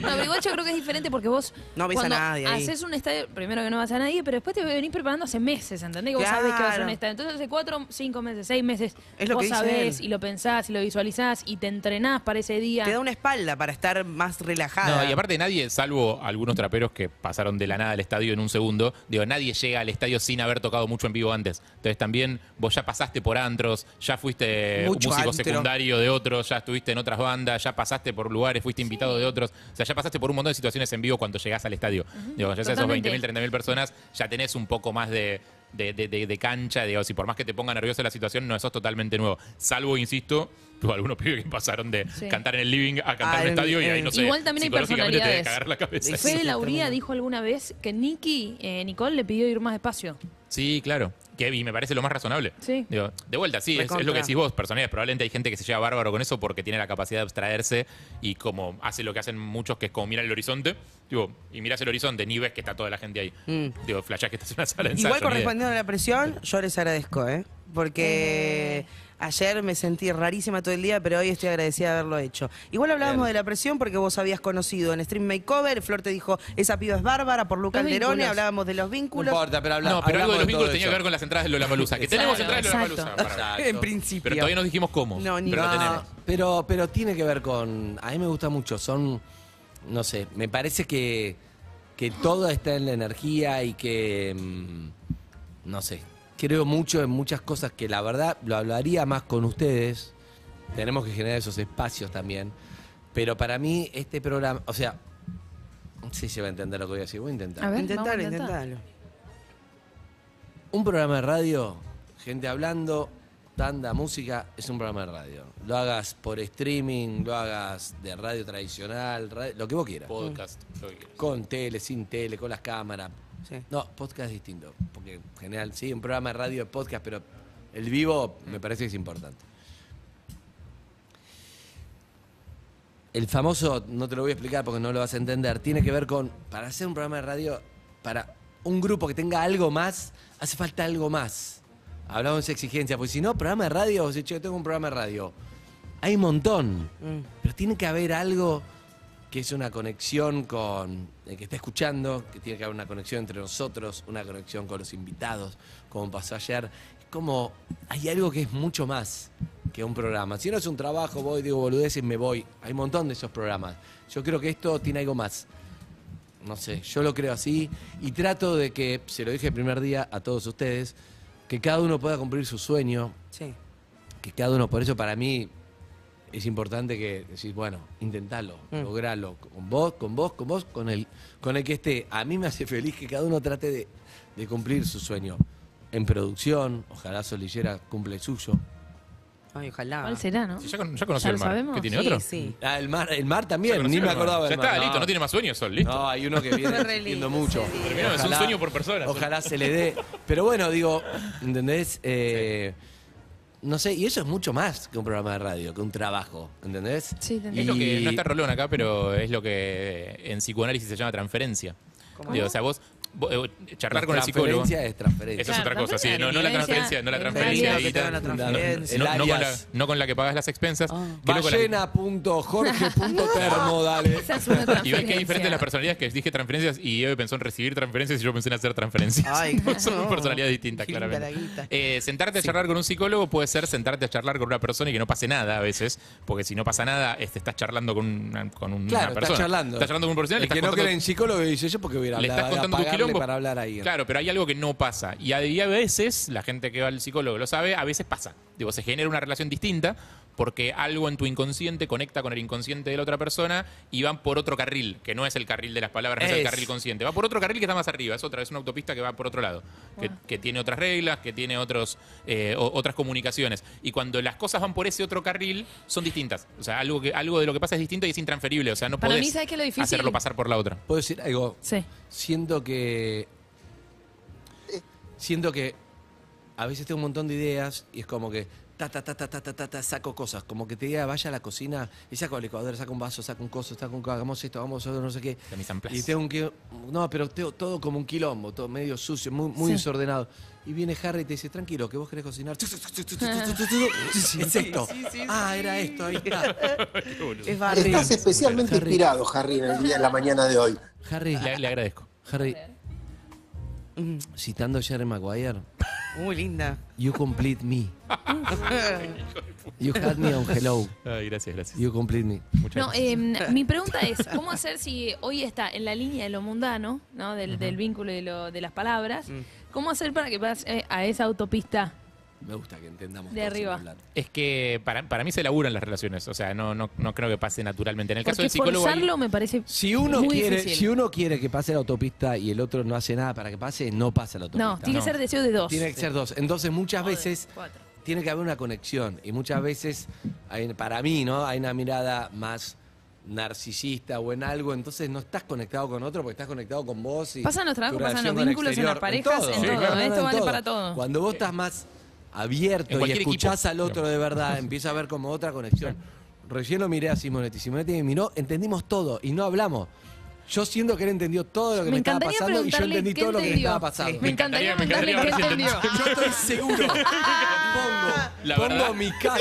No, pero igual yo creo que es diferente porque vos. No ves a cuando nadie ahí. Haces un estadio, primero que no vas a nadie, pero después te venís preparando hace meses, ¿entendés? Que vos sabés que vas a hacer un estadio. Entonces hace cuatro, cinco meses, seis meses, Es lo vos que dice sabés él. y lo pensás y lo visualizás y te entrenás para ese día. Te da una espalda para estar más relajada. No, y aparte nadie, salvo algunos traperos que pasaron de la nada al estadio en un segundo, digo, nadie llega al estadio sin haber tocado mucho en vivo antes. Entonces también vos ya pasaste por antros, ya fuiste Mucho músico antro. secundario de otros, ya estuviste en otras bandas, ya pasaste por lugares, fuiste invitado de otros. O sea, ya pasaste por un montón de situaciones en vivo cuando llegás al estadio. Digo, ya sea esos Totalmente. 20.000, 30.000 personas, ya tenés un poco más de... De, de- de- de cancha, digo, si por más que te ponga nerviosa la situación, no sos totalmente nuevo. Salvo, insisto, tuvo algunos pibes que pasaron de Sí. cantar en el living a cantar Ah, en en- estadio y ahí no sé. Igual también hay psicológicamente te personalidades. cagar la cabeza. Fede Lauría dijo alguna vez que Nicky, eh, Nicole, le pidió ir más despacio. Sí, claro. Que, y me parece lo más razonable. Sí. Digo, de vuelta, sí, es, es lo que decís vos, personalidades. Probablemente hay gente que se lleva bárbaro con eso porque tiene la capacidad de abstraerse y como hace lo que hacen muchos, que es como mirar el horizonte. Digo, y miras el horizonte, ni ves que está toda la gente ahí. Mm. Digo, flashás que estás en una sala de ensayo. Igual correspondiendo a la presión, yo les agradezco, ¿eh? Porque ayer me sentí rarísima todo el día, pero hoy estoy agradecida de haberlo hecho. Igual hablábamos de la presión porque vos habías conocido en Stream Makeover, Flor te dijo, esa piba es bárbara por Luca Alderone, hablábamos de los No vínculos. importa, pero habla- No, pero algo de los vínculos tenía que ver con las entradas de Lollapalooza. Que tenemos entradas de. Lollapalooza. para en principio. Pero todavía no dijimos cómo. No, ni pero lo nada. tenemos. Pero, pero tiene que ver con. A mí me gusta mucho. Son. No sé, me parece que, que todo está en la energía y que. mm, No sé. Creo mucho en muchas cosas que la verdad lo hablaría más con ustedes. Tenemos que generar esos espacios también. Pero para mí, este programa. O sea. No sé si va a entender lo que voy a decir. Voy a intentar. A ver, Intentalo, intentalo. Un programa de radio, gente hablando, tanda, música, es un programa de radio. Lo hagas por streaming, lo hagas de radio tradicional, radio- lo que vos quieras. Podcast. lo que quieras. Con tele, sin tele, con las cámaras. Sí. No, podcast es distinto. Porque en general, sí, un programa de radio es podcast, pero el vivo me parece que es importante. El famoso, no te lo voy a explicar porque no lo vas a entender, tiene que ver con, para hacer un programa de radio, para un grupo que tenga algo más, hace falta algo más. Hablamos de exigencia, porque si no, programa de radio, "Che, yo tengo un programa de radio. Hay un montón, Mm. pero tiene que haber algo que es una conexión con el que está escuchando, que tiene que haber una conexión entre nosotros, una conexión con los invitados, como pasó ayer. Es como, hay algo que es mucho más que un programa. Si no es un trabajo, voy, digo boludeces, me voy. Hay un montón de esos programas. Yo creo que esto tiene algo más. No sé, yo lo creo así y trato de que, se lo dije el primer día a todos ustedes, que cada uno pueda cumplir su sueño, Sí. que cada uno, por eso para mí es importante que decís, bueno, intentalo, Mm. logralo, con vos, con vos, con vos, con el, con el que esté. A mí me hace feliz que cada uno trate de, de cumplir su sueño. En producción, ojalá Solillera cumple el suyo. Ay, ojalá. ¿Cuál será, no? Sí, ya, con- ya conoció ¿Ya el lo mar. sabemos? ¿Qué tiene Sí, otro? sí. Ah, el mar, el mar Ya también, ni me mar. acordaba Ya del mar. está, listo, no tiene más sueños, Sol, listo. No, hay uno que viene viendo mucho. es un sueño por persona. Ojalá se le dé. Pero bueno, digo, ¿entendés? Eh, No sé, y eso es mucho más que un programa de radio, que un trabajo, ¿entendés? Sí, Es lo que no está Rolón acá, pero es lo que en psicoanálisis se llama transferencia. Digo, o sea, vos, charlar La con el psicólogo. transferencia es transferencia. Eso es otra cosa, sí. No, no la transferencia, no la en transferencia. No, con la, que pagas las expensas. la- Ballena.jorge.termo, dale. Esa es una y ves que hay diferentes las personalidades que dije transferencias y Eve pensó en recibir transferencias y yo pensé en hacer transferencias. Ay, Son no. personalidades distintas, claramente. Eh, sentarte a charlar con un psicólogo puede ser sentarte a charlar con una persona y que no pase nada a veces, porque si no pasa nada, este, estás charlando con una, con una Claro, persona. estás charlando. Estás charlando con un profesional. El le que no cree en psicólogo dice yo porque voy a, le estás a contando quilombo. para hablar ahí. Claro, pero hay algo que no pasa. Y a, y a veces, la gente que va al psicólogo lo sabe, a veces pasa. Digo, se genera una relación distinta porque algo en tu inconsciente conecta con el inconsciente de la otra persona y van por otro carril, que no es el carril de las palabras, no es el carril consciente. Va por otro carril que está más arriba, es otra, es una autopista que va por otro lado, que, que tiene otras reglas, que tiene otros, eh, o- otras comunicaciones. Y cuando las cosas van por ese otro carril, son distintas. O sea, algo, que, algo de lo que pasa es distinto y es intransferible. O sea, no Para podés mí, ¿sabes qué es lo difícil? hacerlo pasar por la otra. ¿Puedo decir algo? Sí. Siento que. Siento que a veces tengo un montón de ideas y es como que. Ta, ta, ta, ta, ta, ta, ta, ta, saco cosas. Como que te diga, vaya a la cocina y saco el licuadora, saco un vaso, saco un coso, saco un co- hagamos esto, hagamos eso, no sé qué. La. Y tengo un qui- No, pero tengo todo como un quilombo, todo medio sucio, muy, muy Sí. desordenado. Y viene Harry y te dice, tranquilo, que vos querés cocinar. Es esto. Ah, era esto, ahí está. Estás especialmente Harry. inspirado, Harry, en, el día, en la mañana de hoy. Harry, Le, le agradezco. Harry, citando a Jerry Maguire, Muy linda. you complete me. You had me on hello. Ay, gracias, gracias. You complete me. Muchas No, gracias. eh, mi pregunta es, ¿cómo hacer si hoy está en la línea de lo mundano, ¿no? del, del vínculo y de, lo- de las palabras? ¿Cómo hacer para que pase a esa autopista? Me gusta que entendamos. De arriba. hablar. Es que para, para mí se laburan las relaciones, o sea, no, no, no creo que pase naturalmente. En el caso del psicólogo... hay- forzarlo me parece Si uno, muy quiere, difícil. si uno quiere que pase la autopista y el otro no hace nada para que pase, no pasa la autopista. No, tiene No. que ser deseo de dos. Tiene que ser dos. Entonces muchas veces cuatro. tiene que haber una conexión y muchas veces, hay- para mí, ¿no? Hay una mirada más narcisista o en algo, entonces no estás conectado con otro porque estás conectado con vos. Y Pasa en los trabajos, tu pasa en relación los vínculos, en las parejas, todo. en Sí, todo. claro, Esto en vale todo. para todo. Cuando vos estás más abierto y escuchás equipo. al otro de verdad, empieza a ver como otra conexión. Recién lo miré a Simonetti. Simonetti me miró, entendimos todo y no hablamos. Yo siento que él entendió todo lo que me, Me estaba encantaría pasando y yo entendí todo lo que le entendió. estaba pasando. Me Me encantaría encantaría- me encantaría ver si entendió. Yo estoy seguro. Pongo, La pongo mi casa.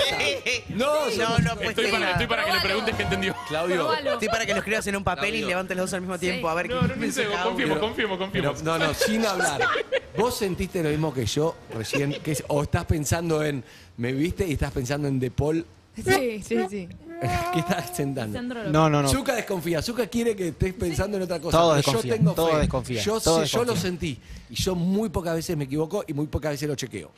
No, No, no, pues Estoy para, estoy para que le preguntes qué entendió. Claudio. Probalo. Estoy para que lo escribas en un papel y levantes los dos al mismo tiempo. A ver No, qué no, no sé, confirmo, confirmo. Pero, no, no, sin hablar. ¿Vos sentiste lo mismo que yo recién? Que es- ¿O estás pensando en. Me viste y estás pensando en De Paul? Sí, sí, sí. ¿Qué estás sentando? No, no, no. Zucca desconfía. Zucca quiere que estés pensando en otra cosa. Todo pero desconfía, Yo tengo todo desconfía, Yo, todo sé, yo lo sentí. Y yo muy pocas veces me equivoco y muy pocas veces lo chequeo.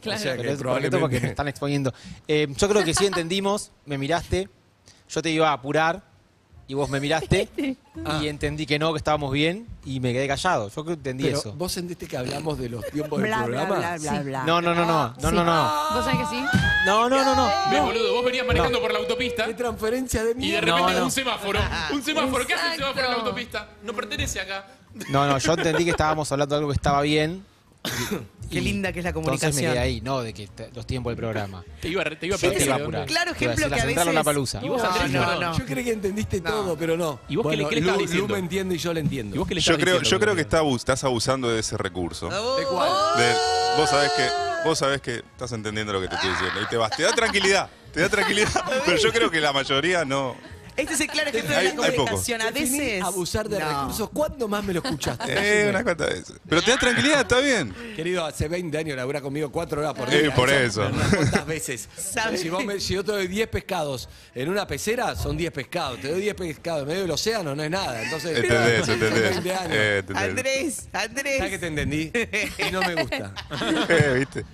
Claro. O sea, Pero que es probablemente- porque me están exponiendo. Eh, yo creo que sí entendimos, me miraste, yo te iba a apurar y vos me miraste Ah. y entendí que no, que estábamos bien y me quedé callado. Yo creo que entendí Pero, eso. ¿Vos sentiste que hablamos de los tiempos del Bla, programa? bla, bla, bla. No, no, no, no, no, Sí. no, no. ¿Vos sabés que sí? No, no, no, no. Ves, no. boludo, vos venías manejando por la autopista ¿Qué transferencia de y de mierda? repente No, no. un semáforo. Un semáforo. ¿Qué hace el semáforo en la Exacto. autopista? No pertenece acá. No, no, yo entendí que estábamos hablando de algo que estaba bien. Qué y linda que es la Entonces me comunicación. quedé ahí, no de que te- los tiempos del programa. Te iba, a- te iba a Yo te pedir iba a apurar. Claro Te iba a ejemplo decir, que la a central veces... Lollapalooza. ¿Y vos, No, Andrés? no, no. Yo creí que entendiste No. todo, pero no. ¿Y vos qué le- qué le estabas Lu- diciendo? Lu me entiende y yo le entiendo. ¿Y vos qué le Yo creo, diciendo, yo creo que está abus- estás abusando de ese recurso. ¿De cuál? De- vos sabés que vos sabés que estás entendiendo lo que te estoy diciendo y te vas, te da tranquilidad, te da tranquilidad, pero yo creo que la mayoría no. Este es el claro ejemplo Hay- de la hay comunicación. A veces... abusar de No. recursos. ¿Cuándo más me lo escuchaste? Eh, unas cuantas veces. Pero te da tranquilidad, está bien. Querido, hace 20 años labura conmigo 4 horas por Eh, día. por eso. Unas cuantas veces. ¿Sabes? Si, vos me- si yo te doy 10 pescados en una pecera, son 10 pescados. Te doy 10 pescados en medio del océano, no es nada. Entonces, Entendés, son entendés. 20 años. Eh, entendés. Andrés, Andrés. ¿Sabes que te entendí? Y no me gusta. Eh, ¿Viste?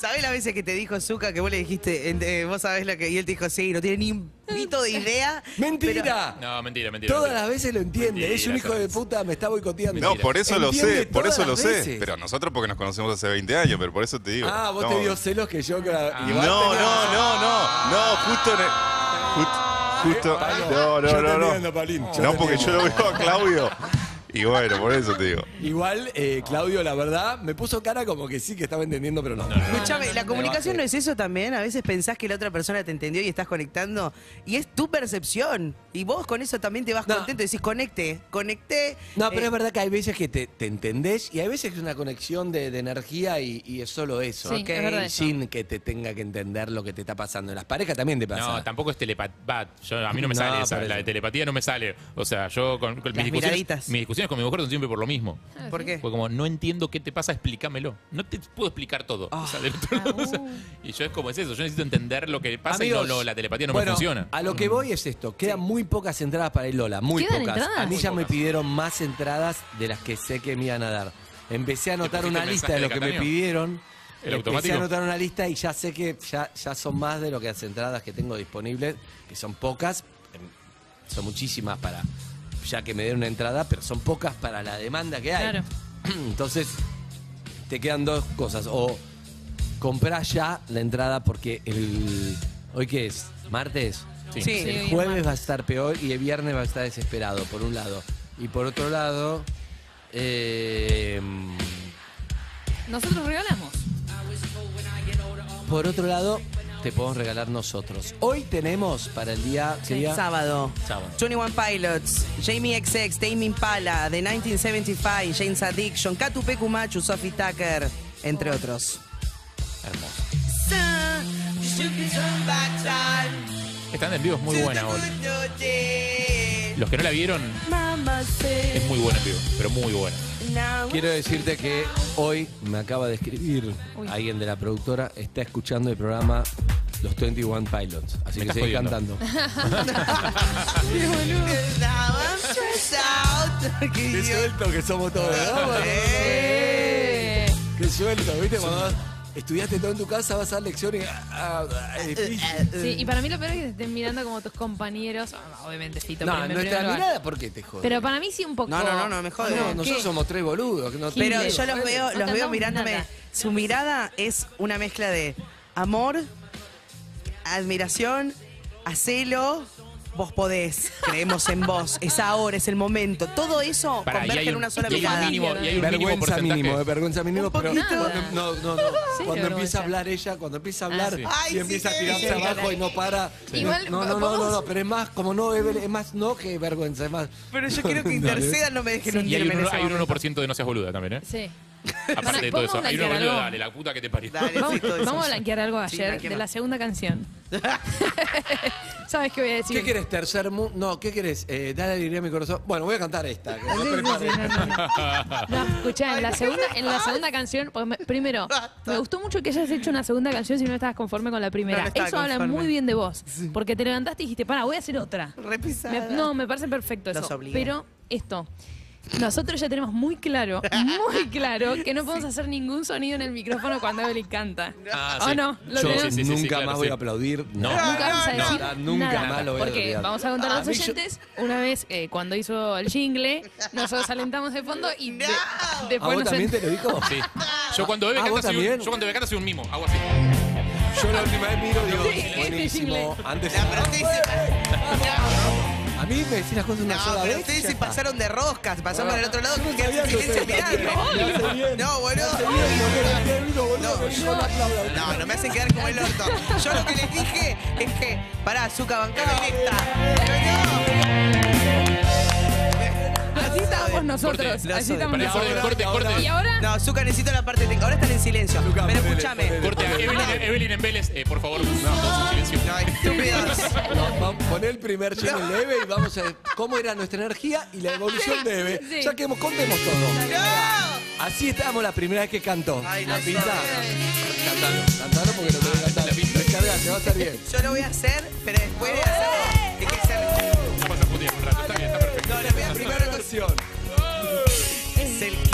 ¿Sabés las veces que te dijo Zuka que vos le dijiste, eh, vos sabés lo que. Y él te dijo, sí, no tiene ni un pito de idea. ¡Mentira! No, mentira, mentira. Todas mentira. las veces lo entiende. Mentira, es un hijo de puta, me está boicoteando. No, por eso lo sé, por eso lo sé. Pero nosotros porque nos conocemos hace 20 años, pero por eso te digo. Ah, vos no. te dio celos que yo. que- No, no, no, no, no, justo en el- Justo, justo, no, no, no, entiendo, no. No, porque yo lo veo a Claudio. Y bueno, por eso te digo. Igual, eh, Claudio, la verdad, me puso cara como que sí que estaba entendiendo, pero no. Escúchame, la comunicación no es eso también. A veces pensás que la otra persona te entendió y estás conectando. Y es tu percepción. Y vos con eso también te vas No. contento. Decís, conecté, conecté. No, pero Eh, es verdad que hay veces que te, te entendés y hay veces que es una conexión de, de energía y, y es solo eso. Sí, ¿ok? es verdad eso. Sin que te tenga que entender lo que te está pasando. En las parejas también te pasa. No, tampoco es telepatía. A mí no me No, sale esa. por eso. La de telepatía no me sale. O sea, yo con, con mis, discusiones, miraditas. mis discusiones con mi mujer son siempre por lo mismo. ¿Por qué? Fue como, no entiendo qué te pasa, explícamelo. No te puedo explicar todo. O sea, del otro lado, o sea, y yo es como es eso, yo necesito entender lo que pasa y Amigos, no, lo- la telepatía no bueno, me funciona. A lo que voy es esto, quedan muy pocas entradas para el Lola, muy ¿Quedan pocas. entradas? A mí Muy ya me pidieron más entradas de las que sé que me iban a dar. Empecé a anotar una lista de lo que me pidieron. ¿El Empecé automático? a anotar una lista y ya sé que ya, ya son más de lo que las entradas que tengo disponibles, que son pocas, em, son muchísimas para ya que me den una entrada, pero son pocas para la demanda que hay. Claro. Entonces, te quedan dos cosas. O comprás ya la entrada porque el. ¿Hoy qué es? ¿Martes? Sí. Sí. El jueves va a estar peor y el viernes va a estar desesperado, por un lado. Y por otro lado. eh, Nosotros regalamos. por otro lado, te podemos regalar nosotros. Hoy tenemos para el día. ¿qué día? Sábado. Sábado. 21 Pilots, Jamie XX, Tame Impala, The 1975, James Addiction, Katu Machu, Sophie Tucker, entre otros. Hermoso. Esta en vivo es muy buena hoy. Los que no la vieron, es muy buena en vivo, pero muy buena. Quiero decirte que hoy me acaba de escribir Uy. alguien de la productora, está escuchando el programa Los 21 Pilots. Así Me que estás sigue jodiendo. cantando. Qué suelto que somos todos, ¿no? Eh. Qué suelto, ¿viste? Cuando estudiaste todo en tu casa, vas a dar lecciones. ah, ah, es difícil. Sí, y para mí lo peor es que te estén mirando como tus compañeros. Ah, Obviamente, Fito, No, pero en nuestra primer lugar. mirada, ¿por qué te jode? Pero para mí sí un poco. No, no, no, no, me jode. no, ¿Qué? nosotros somos tres boludos. no Pero yo los veo, No los veo mirándome. nada. Su mirada es una mezcla de amor, admiración, acelo. Vos podés, creemos en vos, es ahora, es el momento. Todo eso Pará, y converge hay en un- una sola y hay un mirada. mínimo- y hay un mínimo Vergüenza porcentaje. mínimo, eh, vergüenza mínimo, pero poquito. cuando, no, no, no, cuando empieza a hablar ella, cuando empieza a hablar sí. Ay, y sí empieza a tirarse Sí, abajo sí. y no para. Igual, no, no, no, no, no, pero es más como no, Evelyn, es más no que vergüenza, es más. Pero yo quiero que intercedan, no me dejen Sí. Y hay hundirme un, en ese hay un momento. 1% de no seas boluda también, ¿eh? Sí. Aparte de todo eso. ¿Podemos Hay un 1% blanquear algo? dale, la puta que te parió. Dale, Vamos, sí, todo eso. vamos a blanquear algo Sí, ayer de la segunda canción. ¿Sabes qué voy a decir? ¿Qué querés, tercer mundo? No, ¿qué querés? Eh, dale alegría a mi corazón. Bueno, voy a cantar esta. que no sí, preparé. sí, no, no, no. No, escuchá, en la segunda, en la segunda canción, porque me- primero, me gustó mucho que hayas hecho una segunda canción si no estabas conforme con la primera. No, no estaba Eso habla conforme. muy bien de vos. Porque te levantaste y dijiste, para, voy a hacer otra. Me- no, me parece perfecto Los eso. Pero esto, Nosotros ya tenemos muy claro, muy claro, que no podemos hacer ningún sonido en el micrófono cuando Evelyn canta. Ah, ¿O sí. no? ¿Lo Yo tenemos? sí, sí, nunca claro, más sí. voy a aplaudir. No. Nunca vamos a No, decir nada, nunca nada. más lo voy a Porque olvidar. vamos a contar a los mí yo- oyentes, una vez eh, cuando hizo el jingle, nosotros alentamos de fondo y de- ¿A después vos nos también te lo dijo? Sí. Yo cuando Eve Ah, canta ¿vos soy un, también? yo cuando Eve canta soy un mimo, hago así. Yo la última vez miro digo, Sí, este buenísimo. jingle. Antes ustedes se, a mí me decís las cosas una no, sola pero vez. ustedes ya se está. pasaron de roscas, pasaron para el otro lado, Yo no que sabía ustedes. Me hace bien. No, boludo. Me hace bien, boludo, qué vino, boludo, No, me no. No, no me hacen quedar como el orto. Yo lo que les dije es que, pará, Azúcar, bancame en Así estábamos nosotros, Corte, así estamos Pará, nosotros. corte, corte. Y ahora, No, Azúcar, necesito la parte técnica. Ahora están en silencio. Pero escúchame. Corte a Evelyn, Evelyn en Vélez, eh, por favor, todos en silencio. No, estúpidos. No, vamos a poner el primer jingle de Eve y vamos a ver cómo era nuestra energía y la evolución de Eve. Sí. Ya que hemos- contemos todo. ¡No! Así estábamos la primera vez que cantó. Ay, la no sé. Cantalo, cantalo porque lo tenés que cantar. la pizza. Descargate, va a estar bien. Yo lo voy a hacer, pero después de hacerlo, No, le voy a primero versión. Es el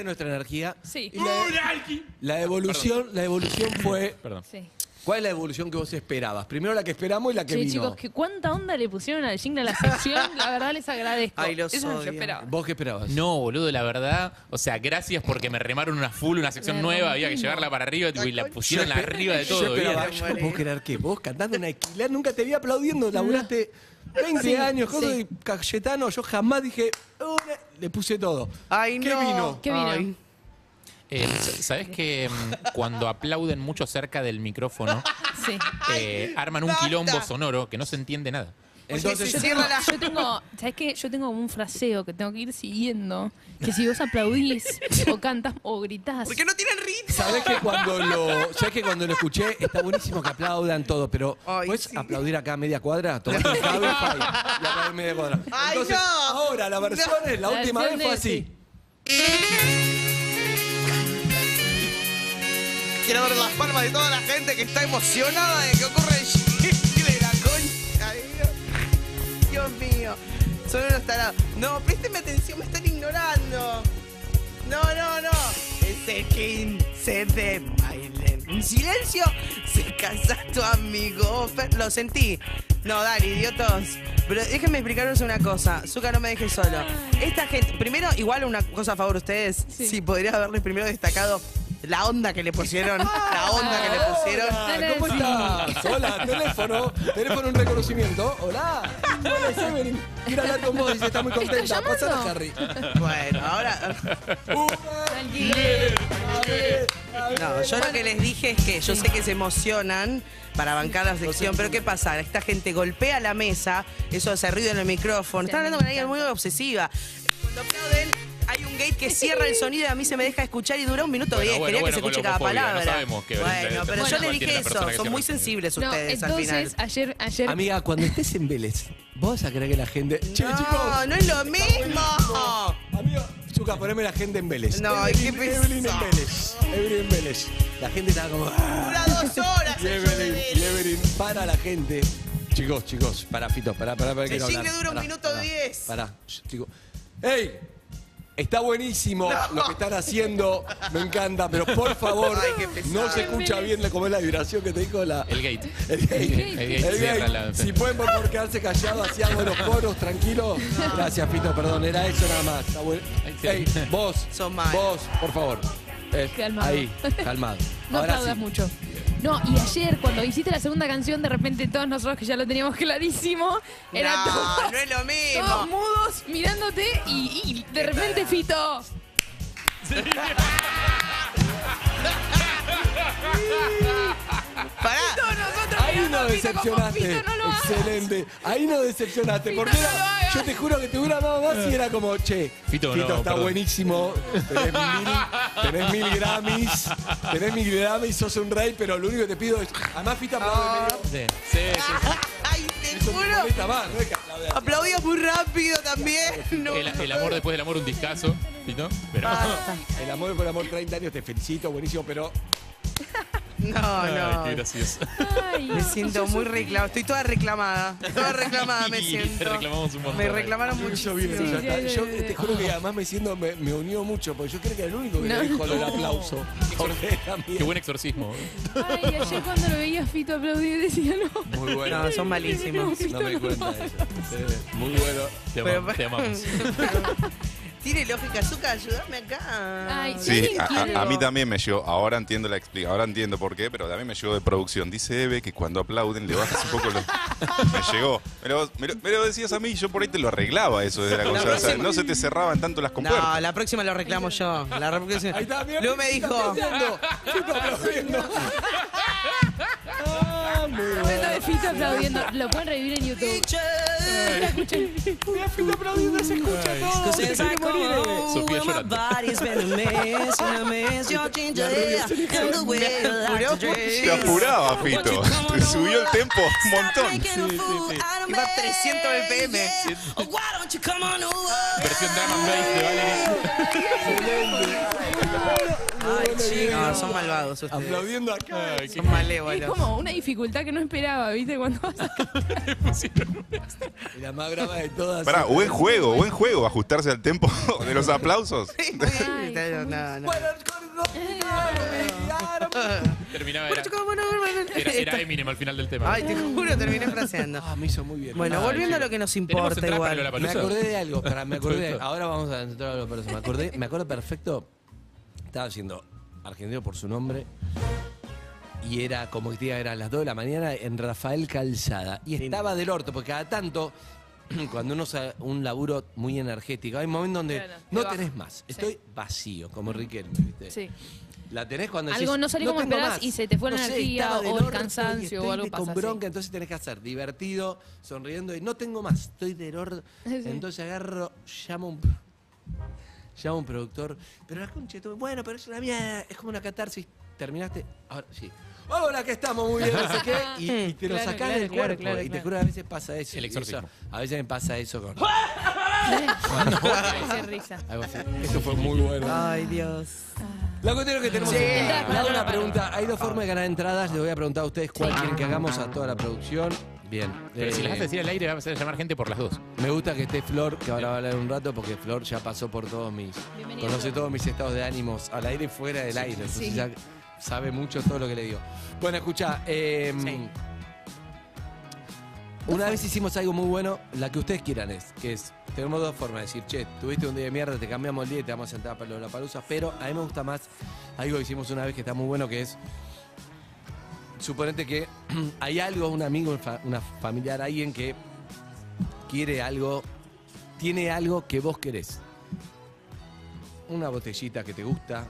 Es nuestra energía. sí, Y la, la evolución, la evolución fue. Perdón. sí. ¿Cuál es la evolución que vos esperabas? Primero la que esperamos y la que Che, vino. chicos, que cuánta onda le pusieron al jingle a la sección, la verdad les agradezco. Ay, los Eso no odio. yo esperaba. ¿Vos qué esperabas? No, boludo, la verdad. O sea, gracias porque me remaron una full, una sección Me nueva. Había que llevarla para arriba tipo, y la pusieron arriba de Yo todo. esperaba, yo no puedo creer que vos cantando en alquiler nunca te vi aplaudiendo, laburaste 20 Sí, años, cosas sí. y Cayetano, yo jamás dije, "Una", le puse todo. Ay, ¿Qué no. vino? ¿Qué vino? Ay. Eh, ¿Sabes que mm, cuando aplauden mucho cerca del micrófono, Sí. eh, arman un quilombo sonoro que no se entiende nada? Entonces, Yo cierra tengo, yo tengo, ¿sabes qué? Yo tengo como un fraseo que tengo que ir siguiendo. Que si vos aplaudís o cantas o gritás. Porque no tienen ritmo. ¿Sabés que cuando lo, sabés que cuando lo escuché está buenísimo que aplaudan todo, pero Ay, ¿puedes sí. aplaudir acá a media cuadra? Un Cabify y aplaudir media cuadra. Ay, Entonces, no. ahora la versión es, la La última vez fue así. Quiero ver las palmas de toda la gente que está emocionada de que ocurra Dios. Mío. Son unos tarados. No, présteme atención, me están ignorando. No, no, no. Es el 15 de baile. En silencio se casa tu amigo. Lo sentí. No, dale, idiotos. Pero déjenme explicaros una cosa. Zuka, no me dejes solo. Esta gente, primero, igual una cosa a favor de ustedes. Sí. Sí, podría haberles primero destacado la onda que le pusieron. La onda que le pusieron. Hola, ¿cómo estás? Hola, teléfono, teléfono en reconocimiento. Hola, hola, es Evelyn. Quiero hablar con vos, dice, está muy contenta. llamando? Pasale a Harry. Bueno, ahora. No, yo lo que les dije es que yo sé que se emocionan para bancar la sección, pero ¿qué pasa? Esta gente golpea la mesa, eso hace ruido en el micrófono. Están hablando con alguien muy obsesiva. Cuando aplauden, hay un gate que cierra el sonido y a mí se me deja escuchar y dura un minuto Bueno, diez. bueno, Quería bueno, que se escuche cada no palabra. sabemos bueno, pero yo les dije eso, son muy sensibles No, ustedes al final. entonces, ayer, ayer. Amiga, cuando estés en Vélez, vos a creer que la gente. Che, No, chicos. no es lo mismo. Amigo, Zuka, poneme la gente en Vélez. No, Evelyn, qué Evelyn en. Vélez. Evelyn en Vélez. La gente estaba como. "Ah". Dura dos horas Y Evelyn, y Evelyn para la gente. Chicos, chicos, para, Fito, para, para, para. El quiero jingle hablar. dura un minuto diez. Pará, chicos. ¡Ey! Está buenísimo lo que están haciendo, me encanta, pero por favor, Ay, no se escucha bien cómo es la vibración que te dijo la. El gate. El gate. El gate El cierra gate. la- Si pueden por favor quedarse callados, así hago los coros, tranquilo. Gracias, Fito, perdón, era eso nada más. Está bueno. Ey, vos, vos, por favor. Eh, Calmado. Ahí, calmado. No Ahora aplaudas sí. mucho. No, y ayer cuando hiciste la segunda canción, de repente todos nosotros que ya lo teníamos clarísimo, era no, todos, no es lo mismo. todos mudos mirándote y, y de repente Fito. Sí. Fito, no hagas. Excelente. Ahí no decepcionaste. Fito, Porque no era- yo te juro que te hubiera dado más y era como, che, Fito, no, está perdón. buenísimo. Tenés mil, tenés mil Grammys. Tenés mil Grammys, sos un rey, pero lo único que te pido es. Además, Fito aplaude medio. Sí, sí, sí. Ay, te Eso juro. más, no es que aplaude así. Aplaudía muy rápido también. No. El, el amor después del amor, un discazo. ¿Fito? Pero. El amor por amor 30 años, te felicito, buenísimo, pero No, Ay, no. qué gracioso. Ay, Me siento muy reclamada. Estoy toda reclamada. Toda reclamada me siento. te reclamamos un montón. Me reclamaron Yo mucho. bien, Sí, ya sí, Yo sí, te juro que además me siento, me, me unió mucho, porque yo creo que era el único que No. le dijo lo del aplauso. Qué buen exorcismo. Ay, ayer cuando lo veía Fito aplaudir decía no. Muy bueno. No, son malísimos. No me cuenta eso. Muy bueno. Te, Pero- amamos, te amamos. Tiene lógica, Zuka, ayúdame acá. Ay, Sí, a, a- a mí también me llegó, ahora entiendo la explicación, ahora entiendo por qué, pero también me llegó de producción. Dice Eve que cuando aplauden le bajas un poco los... Me llegó. Me lo, me lo- me lo decías a mí y yo por ahí te lo arreglaba eso desde la La consola. O sea, no se te cerraban tanto las compuertas. No, la próxima lo reclamo yo. La próxima. Ahí está, mira, Luego me ¿qué dijo. está aplaudiendo? Ah, muy Momento bueno. de Fito aplaudiendo. Lo pueden revivir en YouTube. Escuchen. Mira, Fito aplaudiendo, se escucha todo. Sofía llorando. Se apuraba, Fito. Subió el tempo un montón. Iba a 300 BPM. Versión Drum and Bass de Valerie. Ay, chicos, no, son malvados ustedes. Aplaudiendo acá. Ay, Son malévolos. Es como una dificultad que no esperaba, ¿viste? Cuando vas a... Y la más brava de todas. Pará, buen juego, buen juego, ajustarse al tempo de los aplausos. Ay, no, no, no. Terminaba, era, era, era Eminem al final del tema. Ay, te juro, terminé fraseando. Ah, me hizo muy bien. Bueno, Ay, volviendo a sí. lo que nos ¿Tenemos importa para igual. Me acordé de algo, pará, me acordé. Ahora vamos a entrar a lo personal. Me acordé, me acuerdo perfecto. Estaba haciendo argentino por su nombre. Y era como que te diga, eran las 2 de la mañana en Rafael Calzada. Y estaba del orto, porque cada tanto, cuando uno hace un laburo muy energético, hay momentos donde Claro, te no baja. tenés más. Estoy vacío, como Riquelme, ¿viste? Sí. La tenés cuando Algo decís, no salió como tengo esperás más". y se te fue la No sé, energía estaba o el orto y cansancio estoy o algo de- pasa con así. bronca, entonces tenés que hacer divertido, sonriendo y no tengo más, estoy del orto. Sí. Entonces agarro, llamo a un llamo a un productor, pero la concha, de tu- bueno, pero es una mierda, es como una catarsis. ¿Terminaste? Ahora sí. Hola, que estamos muy bien, no sé qué. Y, y te lo Claro, sacás claro, del claro, cuerpo. claro, y te claro. juro, a veces pasa eso. El y eso- exorcismo. a veces me pasa eso con. Qué risa. Algo así. Eso fue muy bueno. Ay, Dios. La cuestión es que tenemos. Entradas para hago una pregunta. Hay dos formas de ganar entradas. Les voy a preguntar a ustedes cuál quieren que hagamos a toda la producción. Bien. Pero si Eh, las vas a decir al aire, vas a llamar gente por las dos. Me gusta que esté Flor, que ahora va a hablar un rato, porque Flor ya pasó por todos mis. Bienvenida, Conoce todos mis estados de ánimos, al aire y fuera del aire. Entonces Sí. ya sabe mucho todo lo que le digo. Bueno, escucha. eh, Una vez hicimos algo muy bueno, la que ustedes quieran es, que es, tenemos dos formas de decir, che, tuviste un día de mierda, te cambiamos el día y te vamos a sentar para la palusa, pero a mí me gusta más algo que hicimos una vez que está muy bueno, que es, suponete que hay algo, un amigo, una familiar, alguien que quiere algo, tiene algo que vos querés. Una botellita que te gusta,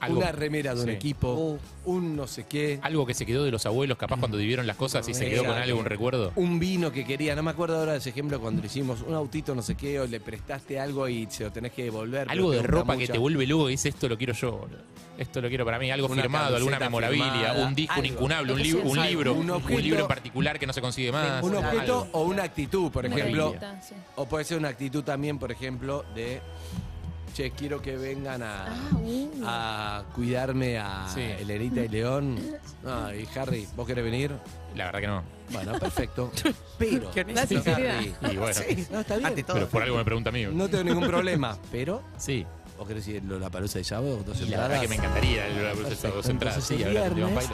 Algo- una remera de un sí. equipo, un no sé qué. Algo que se quedó de los abuelos, capaz cuando vivieron las cosas y se quedó con Exacto. algo, un recuerdo. Un vino que quería, no me acuerdo ahora de ese ejemplo cuando le hicimos un autito, no sé qué, o le prestaste algo y se lo tenés que devolver. pero Algo te de gusta ropa que mucho. te vuelve luego y dice esto lo quiero yo. boludo. Esto lo quiero para mí. Algo Una firmado, alguna camiseta memorabilia, firmada, un disco, un algo. incunable, un, Lo que li- sea. un Algo. libro, Un un, objeto- libro en particular que no se consigue más. Un objeto algo. o una actitud, por Una ejemplo. revista, sí. O puede ser una actitud también, por ejemplo, de. Che, quiero que vengan a, Ah, uh. a cuidarme a Sí. Elenita y León. Ah, y Harry, ¿vos querés venir? La verdad que no. Bueno, perfecto. Pero, Qué La. Harry, Y bueno, no, está bien. Ante todo. pero por algo me pregunta a mí. No tengo ningún problema. Pero, Sí. ¿vos querés ir a la palusa de sábado? Dos Y la verdad que me encantaría el Lola Palusa Perfecto. dos entradas. Entonces, Sí, Pilots.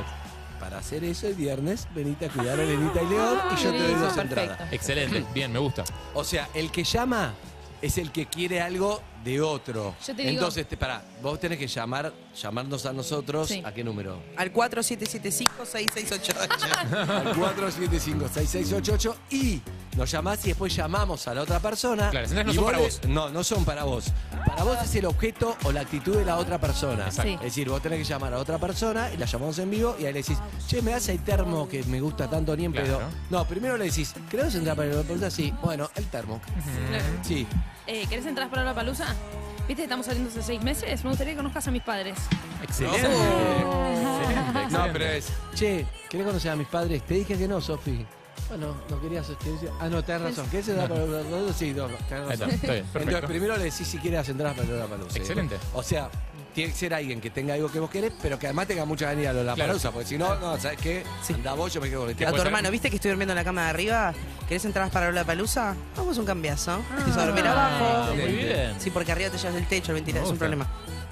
Para hacer eso el viernes, venite a cuidar a Elenita y León y yo te doy dos entradas. Excelente, bien, me gusta. O sea, el que llama es el que quiere algo de otro. Yo te digo- Entonces, te, pará, vos tenés que llamar, llamarnos a nosotros. Sí. ¿A qué número? Al 4775-6688. Al 475-6688 y Nos llamás y después llamamos a la otra persona. Claro, las entradas no y son para le- vos. No, no son para vos. Para vos es el objeto o la actitud de la otra persona. Exacto. Sí. Es decir, vos tenés que llamar a otra persona y la llamamos en vivo y ahí le decís, che, me das el termo que me gusta tanto ni en Claro. pedo. No, primero le decís, ¿querés entrar para el pregunta? Sí, bueno, el termo. Sí. Eh, ¿Querés entrar para la palusa? ¿Viste estamos saliendo hace seis meses? Me gustaría que conozcas a mis padres. Excelente. No. Excelente, No, excelente. pero es, che, ¿querés conocer a mis padres? Te dije que no, Sofi. Bueno, no querías. te- Ah, no, tenés razón. ¿Querés entrar para la palusa? Sí, no, tenés razón. está, está bien, perfecto. Entonces, primero le decís si quieres entrar para la palusa. Excelente. O sea, tiene que ser alguien que tenga algo que vos querés, pero que además tenga mucha ganas de ir a lo de la Claro. palusa. Porque si no, no, ¿sabes qué? Anda vos, yo me quedo con el A tu hermano, ¿viste que estoy durmiendo en la cama de arriba? ¿Querés entrar para la palusa? Vamos un cambiazo. Empieza a dormir abajo. muy bien. Sí, porque arriba te llevas el techo, el ventilador, es un problema.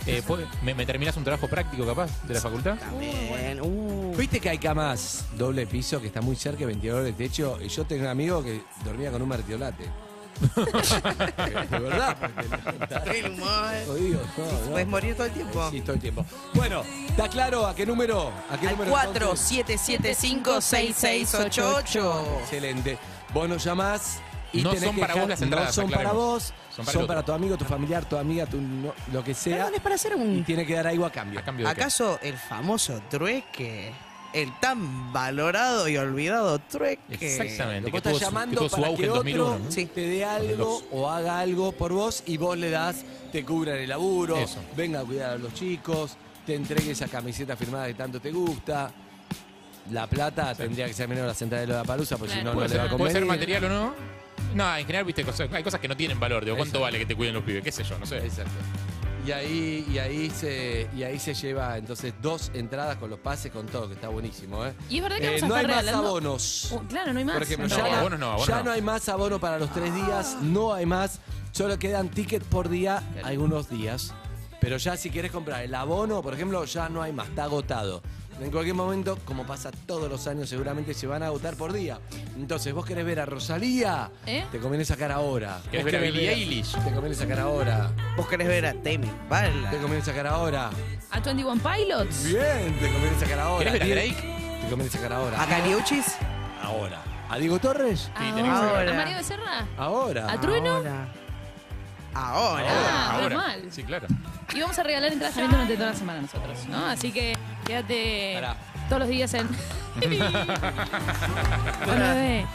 Eh, ¿puede- me, me terminás un trabajo práctico capaz de la facultad? Bien, uh. Viste que hay camas doble piso que está muy cerca, de ventilador de techo. Y yo tengo un amigo que dormía con un martiolate. de verdad. porque El humor. Jodido, no, no. Puedes morir todo el tiempo. Sí, todo el tiempo. Bueno, ¿está claro a qué número? ¿A qué Al número? 4 entonces? 775 6688 Excelente. Vos nos llamás y No tenés son que para dejar- vos las entradas, No son para vos, Son son para tu amigo, tu familiar, tu amiga, tu no- lo que sea. Perdón, es para hacer Y un. tiene que dar algo a cambio. ¿A cambio de qué? ¿Acaso el famoso trueque? El tan valorado y olvidado trueque. Exactamente. Vos que estás tuvo su- que llamando para que otro 2001, ¿no? Sí. te dé algo o haga algo por vos y vos le das, te cubran el laburo, Eso. venga a cuidar a los chicos, te entregue esa camiseta firmada que tanto te gusta. La plata tendría que ser menor a la central de la palusa, porque si no, no ¿Puede, le va a ser, puede convenir. ser material o no? No, en general, viste, cosas- hay cosas que no tienen valor. Digo, ¿cuánto Exacto. vale que te cuiden los pibes? ¿Qué sé yo? No sé. Exacto. Y ahí, y ahí se y ahí se lleva entonces dos entradas con los pases con todo, que está buenísimo, ¿eh? Y es verdad que Eh, vamos a no hay más regalando- abonos. Uh, claro, no hay más. Por ejemplo, No, ya, no, abonos no, abonos ya no. no hay más abono para los tres días, no hay más, solo quedan tickets por día algunos días. Pero ya si quieres comprar el abono, por ejemplo, ya no hay más, está agotado. En cualquier momento, como pasa todos los años, seguramente se van a agotar por día. Entonces, vos querés ver a Rosalía, ¿Eh? te conviene sacar ahora. ¿Querés Vos ver a Billie Eilish? Te conviene sacar ahora. Vos querés ver a Temi Bala. Te conviene sacar ahora. A 21 Pilots. Bien, te conviene sacar ahora. ¿Querés ver a Drake? Te conviene sacar ahora. ¿A Caliuchis? Ahora. ¿A Diego Torres? Sí, tenés que saber. Ahora. ¿A Mario Becerra? Ahora. ¿A Trueno? Ahora. Ahora. Ah, ahora. normal. Sí, claro. Y vamos a regalar entradas también durante toda la semana nosotros, ¿no? Así que quédate Pará. todos los días en. Hola, bebé.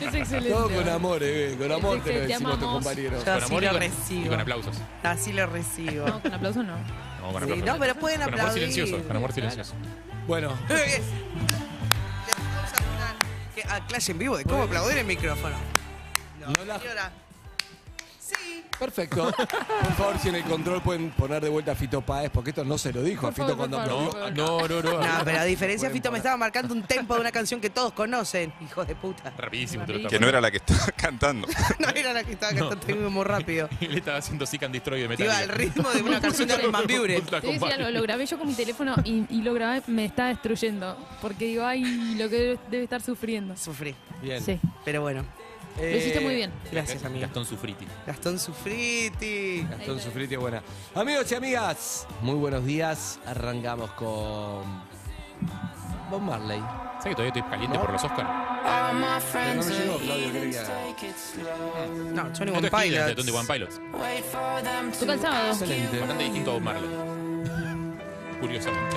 es excelente. Todo con amor, eh, con amor te lo Te decimos a tus amamos. compañeros. Yo Con así amor y lo con, recibo. y con aplausos. Así lo recibo. No, con aplausos no. No, con Sí, aplausos. no, pero pueden Con amor aplaudir. silencioso. Con amor silencioso. Bueno, Eh, Vamos a que- a clase en vivo de cómo aplaudir el micrófono. No, No la- señora. Sí. perfecto. Por favor, si en el control pueden poner de vuelta a Fito Páez, porque esto no se lo dijo a Fito cuando aplaudió. No, no, no. No, pero a diferencia, Fito me estaba marcando un tempo de una canción que todos conocen. Hijo de puta. Rapidísimo te lo estaba Que no era la que estaba cantando. No era la que estaba cantando muy rápido. Y le estaba haciendo Seek and Destroy de metal. Iba al ritmo de una canción de Armin Buren. Algo, lo grabé yo con mi teléfono y, y lo grabé, me está destruyendo. Porque digo, ay, lo que debe, debe estar sufriendo. Sufrí. Bien. Sí. Pero bueno. Lo hiciste muy bien. Gracias, amigo. Gastón Sufriti. Gastón Sufriti. Gastón Sufriti es buena. Amigos y amigas, muy buenos días. Arrancamos con Bob Marley. ¿Sabes que todavía estoy caliente ¿No? por los Oscars? Pero no. No, Esto One es Cleveland, de Pilots. 21 Pilots. Toca el sábado. Excelente. Bastante distinto a Bob Marley. Curiosamente.